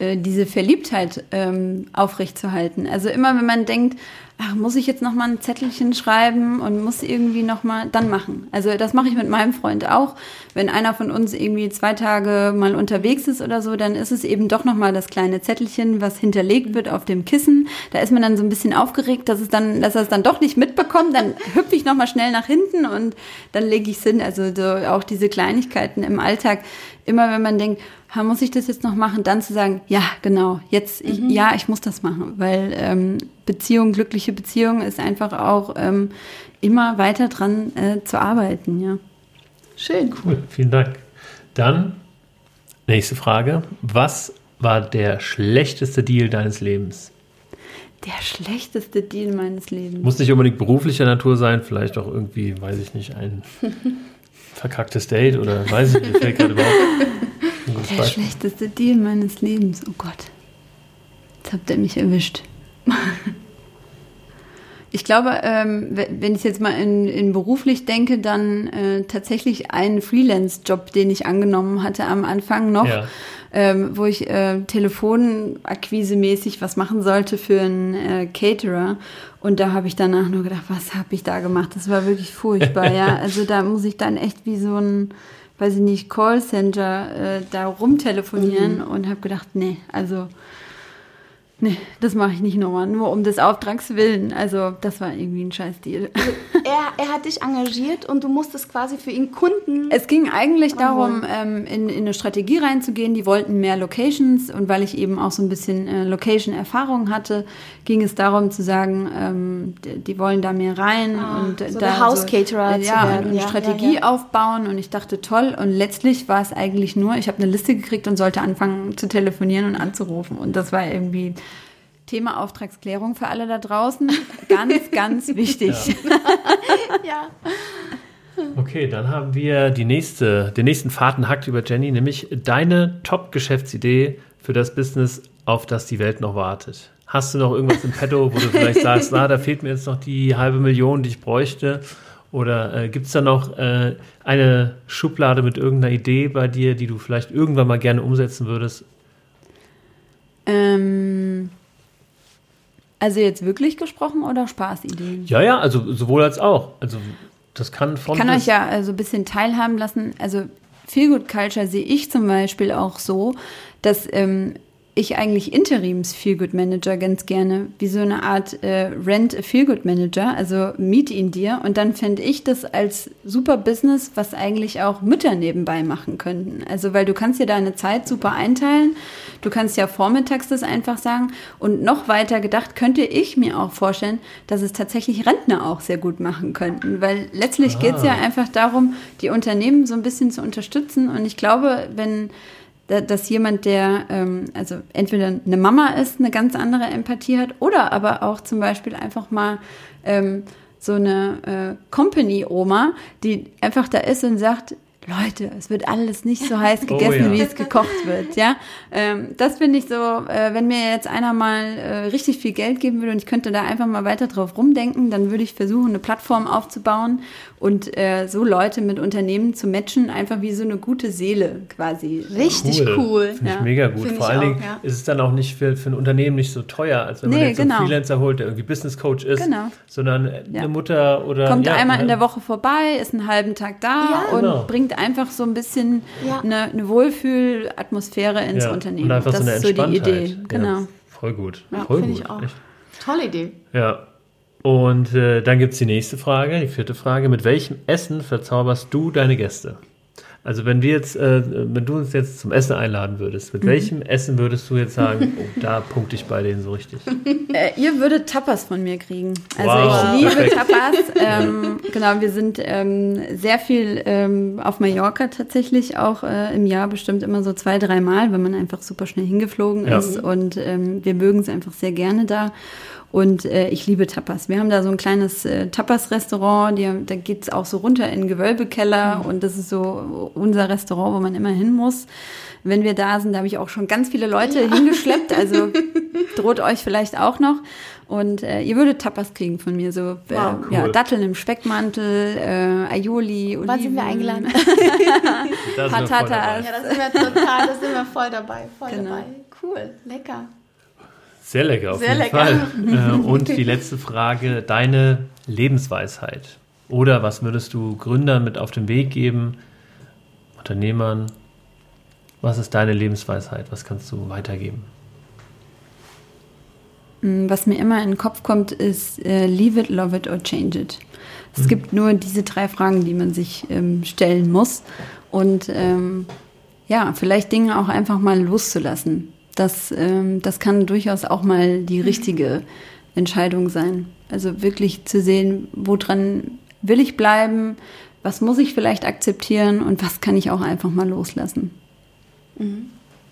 äh, diese Verliebtheit ähm, aufrechtzuerhalten. Also immer, wenn man denkt, ach, muss ich jetzt noch mal ein Zettelchen schreiben und muss irgendwie noch mal dann machen. Also das mache ich mit meinem Freund auch. Wenn einer von uns irgendwie zwei Tage mal unterwegs ist oder so, dann ist es eben doch noch mal das kleine Zettelchen, was hinterlegt wird auf dem Kissen. Da ist man dann so ein bisschen aufgeregt, dass es dann, dass er es dann doch nicht mitbekommt. Dann hüpfe ich noch mal schnell nach hinten und dann lege ich es hin. Also so auch diese Kleinigkeiten im Alltag. Immer wenn man denkt, muss ich das jetzt noch machen, dann zu sagen, ja, genau, jetzt, ich, mhm. ja, ich muss das machen, weil ähm, Beziehung, glückliche Beziehung ist einfach auch ähm, immer weiter dran äh, zu arbeiten, ja. Schön. Cool, vielen Dank. Dann nächste Frage. Was war der schlechteste Deal deines Lebens? Der schlechteste Deal meines Lebens. Muss nicht unbedingt beruflicher Natur sein, vielleicht auch irgendwie, weiß ich nicht, ein verkacktes Date oder weiß ich nicht, fällt gerade überhaupt. Der Beispiel. schlechteste Deal meines Lebens. Oh Gott. Jetzt habt ihr mich erwischt. ich glaube, ähm, wenn ich jetzt mal in, in beruflich denke, dann äh, tatsächlich einen Freelance-Job, den ich angenommen hatte am Anfang noch, ja. ähm, wo ich äh, Telefonakquise-mäßig was machen sollte für einen äh, Caterer. Und da habe ich danach nur gedacht, was habe ich da gemacht? Das war wirklich furchtbar, ja. Also da muss ich dann echt wie so ein weiß ich nicht, Callcenter äh, da rumtelefonieren mhm. und habe gedacht, nee, also Nee, das mache ich nicht nochmal, nur um des Auftrags willen. Also das war irgendwie ein scheiß Deal. Also, er, er hat dich engagiert und du musstest quasi für ihn Kunden. Es ging eigentlich darum, ähm, in, in eine Strategie reinzugehen. Die wollten mehr Locations und weil ich eben auch so ein bisschen äh, Location-Erfahrung hatte, ging es darum zu sagen, ähm, die, die, wollen da mehr rein ah, und so da House-Caterer so, ja, eine ja, Strategie ja, ja. aufbauen und ich dachte toll und letztlich war es eigentlich nur, ich habe eine Liste gekriegt und sollte anfangen zu telefonieren und anzurufen und das war irgendwie Thema Auftragsklärung für alle da draußen. Ganz, ganz wichtig. Ja. ja. Okay, dann haben wir die nächste, den nächsten Fahrtenhakt über Jenny, nämlich deine Top-Geschäftsidee für das Business, auf das die Welt noch wartet. Hast du noch irgendwas im Petto, wo du vielleicht sagst, na, da fehlt mir jetzt noch die halbe Million, die ich bräuchte? Oder äh, gibt es da noch äh, eine Schublade mit irgendeiner Idee bei dir, die du vielleicht irgendwann mal gerne umsetzen würdest? Ähm, also jetzt wirklich gesprochen oder Spaßideen? Ja, ja, also sowohl als auch. Also das kann von. Ich kann euch ja also ein bisschen teilhaben lassen. Also Feel Good Culture sehe ich zum Beispiel auch so, dass ähm, ich eigentlich Interims Feelgood Manager ganz gerne, wie so eine Art äh, Rent a Feelgood Manager, also miet ihn dir und dann fände ich das als super Business, was eigentlich auch Mütter nebenbei machen könnten. Also weil du kannst dir deine Zeit super einteilen, du kannst ja vormittags das einfach sagen und noch weiter gedacht könnte ich mir auch vorstellen, dass es tatsächlich Rentner auch sehr gut machen könnten, weil letztlich ah. geht es ja einfach darum, die Unternehmen so ein bisschen zu unterstützen und ich glaube, wenn dass jemand, der ähm, also entweder eine Mama ist, eine ganz andere Empathie hat oder aber auch zum Beispiel einfach mal ähm, so eine äh, Company-Oma, die einfach da ist und sagt, Leute, es wird alles nicht so heiß oh gegessen, oh, ja. wie es gekocht wird, ja. Ähm, das finde ich so, äh, wenn mir jetzt einer mal äh, richtig viel Geld geben würde und ich könnte da einfach mal weiter drauf rumdenken, dann würde ich versuchen, eine Plattform aufzubauen und äh, so Leute mit Unternehmen zu matchen, einfach wie so eine gute Seele quasi. Richtig cool. cool. Finde ich mega gut. Find Vor allen Dingen ja. ist es dann auch nicht für, für ein Unternehmen nicht so teuer, als wenn nee, man jetzt genau. einen Freelancer holt, der irgendwie Business Coach ist, genau. sondern ja. eine Mutter oder. Kommt einmal in der Woche vorbei, ist einen halben Tag da und genau. bringt einfach so ein bisschen ja. eine, eine Wohlfühlatmosphäre ins ja. Unternehmen. Und einfach das so eine ist so die Idee. Genau. Ja, voll gut. Ja, voll gut. Ich auch. Echt. Tolle Idee. Ja. Und äh, dann gibt es die nächste Frage, die vierte Frage. Mit welchem Essen verzauberst du deine Gäste? Also wenn wir jetzt, äh, wenn du uns jetzt zum Essen einladen würdest, mit mhm. welchem Essen würdest du jetzt sagen, oh, da punkte ich bei denen so richtig? Äh, ihr würdet Tapas von mir kriegen. Also wow, ich liebe perfekt. Tapas. Ähm, genau, wir sind ähm, sehr viel ähm, auf Mallorca tatsächlich auch äh, im Jahr bestimmt immer so zwei, dreimal, wenn man einfach super schnell hingeflogen ja. ist und ähm, wir mögen es einfach sehr gerne da. Und äh, ich liebe Tapas. Wir haben da so ein kleines äh, Tapas-Restaurant, da geht's auch so runter in den Gewölbekeller mhm. und das ist so unser Restaurant, wo man immer hin muss. Wenn wir da sind, da habe ich auch schon ganz viele Leute ja. hingeschleppt, also droht euch vielleicht auch noch. Und äh, ihr würdet Tapas kriegen von mir, so äh, wow, cool. ja, Datteln im Speckmantel, äh, Aioli, Oliven. Wann sind wir eingeladen? Patatas. Ja, da sind wir total, da sind wir voll dabei, voll genau. dabei. Cool, lecker. Sehr lecker, auf Sehr jeden lecker. Fall. Äh, und die letzte Frage, deine Lebensweisheit. Oder was würdest du Gründern mit auf den Weg geben, Unternehmern? Was ist deine Lebensweisheit? Was kannst du weitergeben? Mm, was mir immer in den Kopf kommt, ist äh, Leave it, love it or change it. Es mhm. gibt nur diese drei Fragen, die man sich ähm, stellen muss. Und ähm, ja, vielleicht Dinge auch einfach mal loszulassen. Das, ähm, das kann durchaus auch mal die mhm. richtige Entscheidung sein. Also wirklich zu sehen, woran will ich bleiben, was muss ich vielleicht akzeptieren und was kann ich auch einfach mal loslassen. Mhm.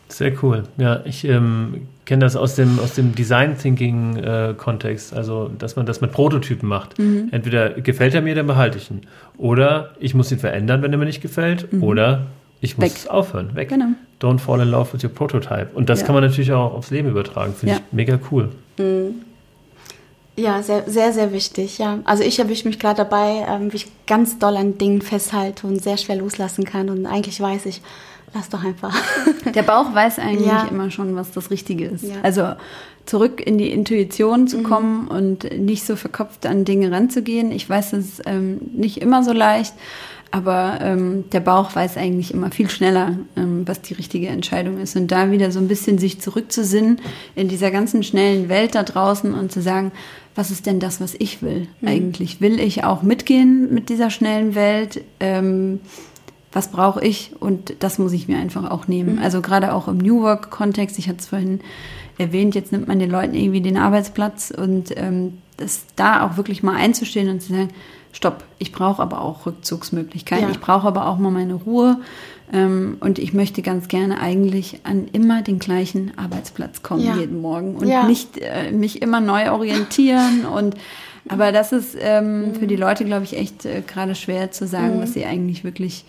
Sehr cool. Ja, ich ähm, kenne das aus dem, aus dem Design Thinking äh, Kontext, also dass man das mit Prototypen macht. Mhm. Entweder gefällt er mir, dann behalte ich ihn. Oder ich muss ihn verändern, wenn er mir nicht gefällt. Mhm. Oder ich muss weg. aufhören, weg. Genau. Don't fall in love with your prototype. Und das ja. kann man natürlich auch aufs Leben übertragen. Finde ja. ich mega cool. Mhm. Ja, sehr, sehr, sehr wichtig, ja. Also ich erwische mich gerade dabei, ähm, wie ich ganz doll an Dingen festhalte und sehr schwer loslassen kann. Und eigentlich weiß ich, lass doch einfach. Der Bauch weiß eigentlich ja. immer schon, was das Richtige ist. Ja. Also zurück in die Intuition zu mhm. kommen und nicht so verkopft an Dinge ranzugehen. Ich weiß, es ist ähm, nicht immer so leicht. Aber ähm, der Bauch weiß eigentlich immer viel schneller, ähm, was die richtige Entscheidung ist. Und da wieder so ein bisschen sich zurückzusinnen in dieser ganzen schnellen Welt da draußen und zu sagen, was ist denn das, was ich will mhm. eigentlich? Will ich auch mitgehen mit dieser schnellen Welt? Ähm, was brauche ich? Und das muss ich mir einfach auch nehmen. Mhm. Also gerade auch im New Work-Kontext, ich hatte es vorhin erwähnt, jetzt nimmt man den Leuten irgendwie den Arbeitsplatz und ähm, das da auch wirklich mal einzustehen und zu sagen, stopp, ich brauche aber auch Rückzugsmöglichkeiten, ja. ich brauche aber auch mal meine Ruhe ähm, und ich möchte ganz gerne eigentlich an immer den gleichen Arbeitsplatz kommen ja. jeden Morgen und ja. nicht äh, mich immer neu orientieren und aber das ist ähm, mhm. für die Leute, glaube ich, echt äh, gerade schwer zu sagen, mhm. was sie eigentlich wirklich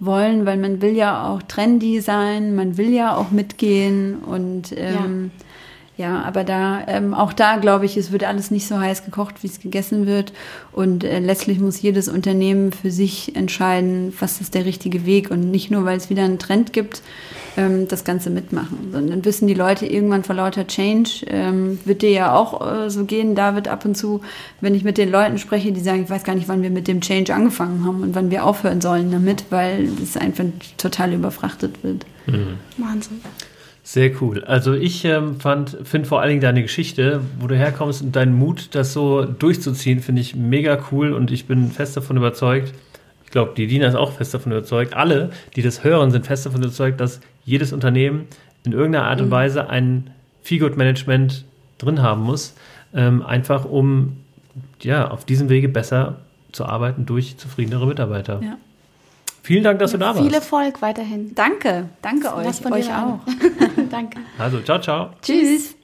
wollen, weil man will ja auch trendy sein, man will ja auch mitgehen und ähm, ja. Ja, aber da, ähm, auch da glaube ich, es wird alles nicht so heiß gekocht, wie es gegessen wird. Und äh, letztlich muss jedes Unternehmen für sich entscheiden, was ist der richtige Weg. Und nicht nur, weil es wieder einen Trend gibt, ähm, das Ganze mitmachen. Sondern wissen die Leute irgendwann vor lauter Change, ähm, wird dir ja auch äh, so gehen, David, ab und zu, wenn ich mit den Leuten spreche, die sagen, ich weiß gar nicht, wann wir mit dem Change angefangen haben und wann wir aufhören sollen damit, weil es einfach total überfrachtet wird. Mhm. Wahnsinn. Sehr cool. Also ich ähm, fand, finde vor allen Dingen deine Geschichte, wo du herkommst und deinen Mut, das so durchzuziehen, finde ich mega cool und ich bin fest davon überzeugt. Ich glaube, die Dina ist auch fest davon überzeugt. Alle, die das hören, sind fest davon überzeugt, dass jedes Unternehmen in irgendeiner Art und mhm. Weise ein Feelgood Management drin haben muss, ähm, einfach um ja auf diesem Wege besser zu arbeiten durch zufriedenere Mitarbeiter. Ja. Vielen Dank, dass du da warst. Viel Erfolg weiterhin. Danke, danke euch, euch auch. danke. Also, ciao, ciao. Tschüss.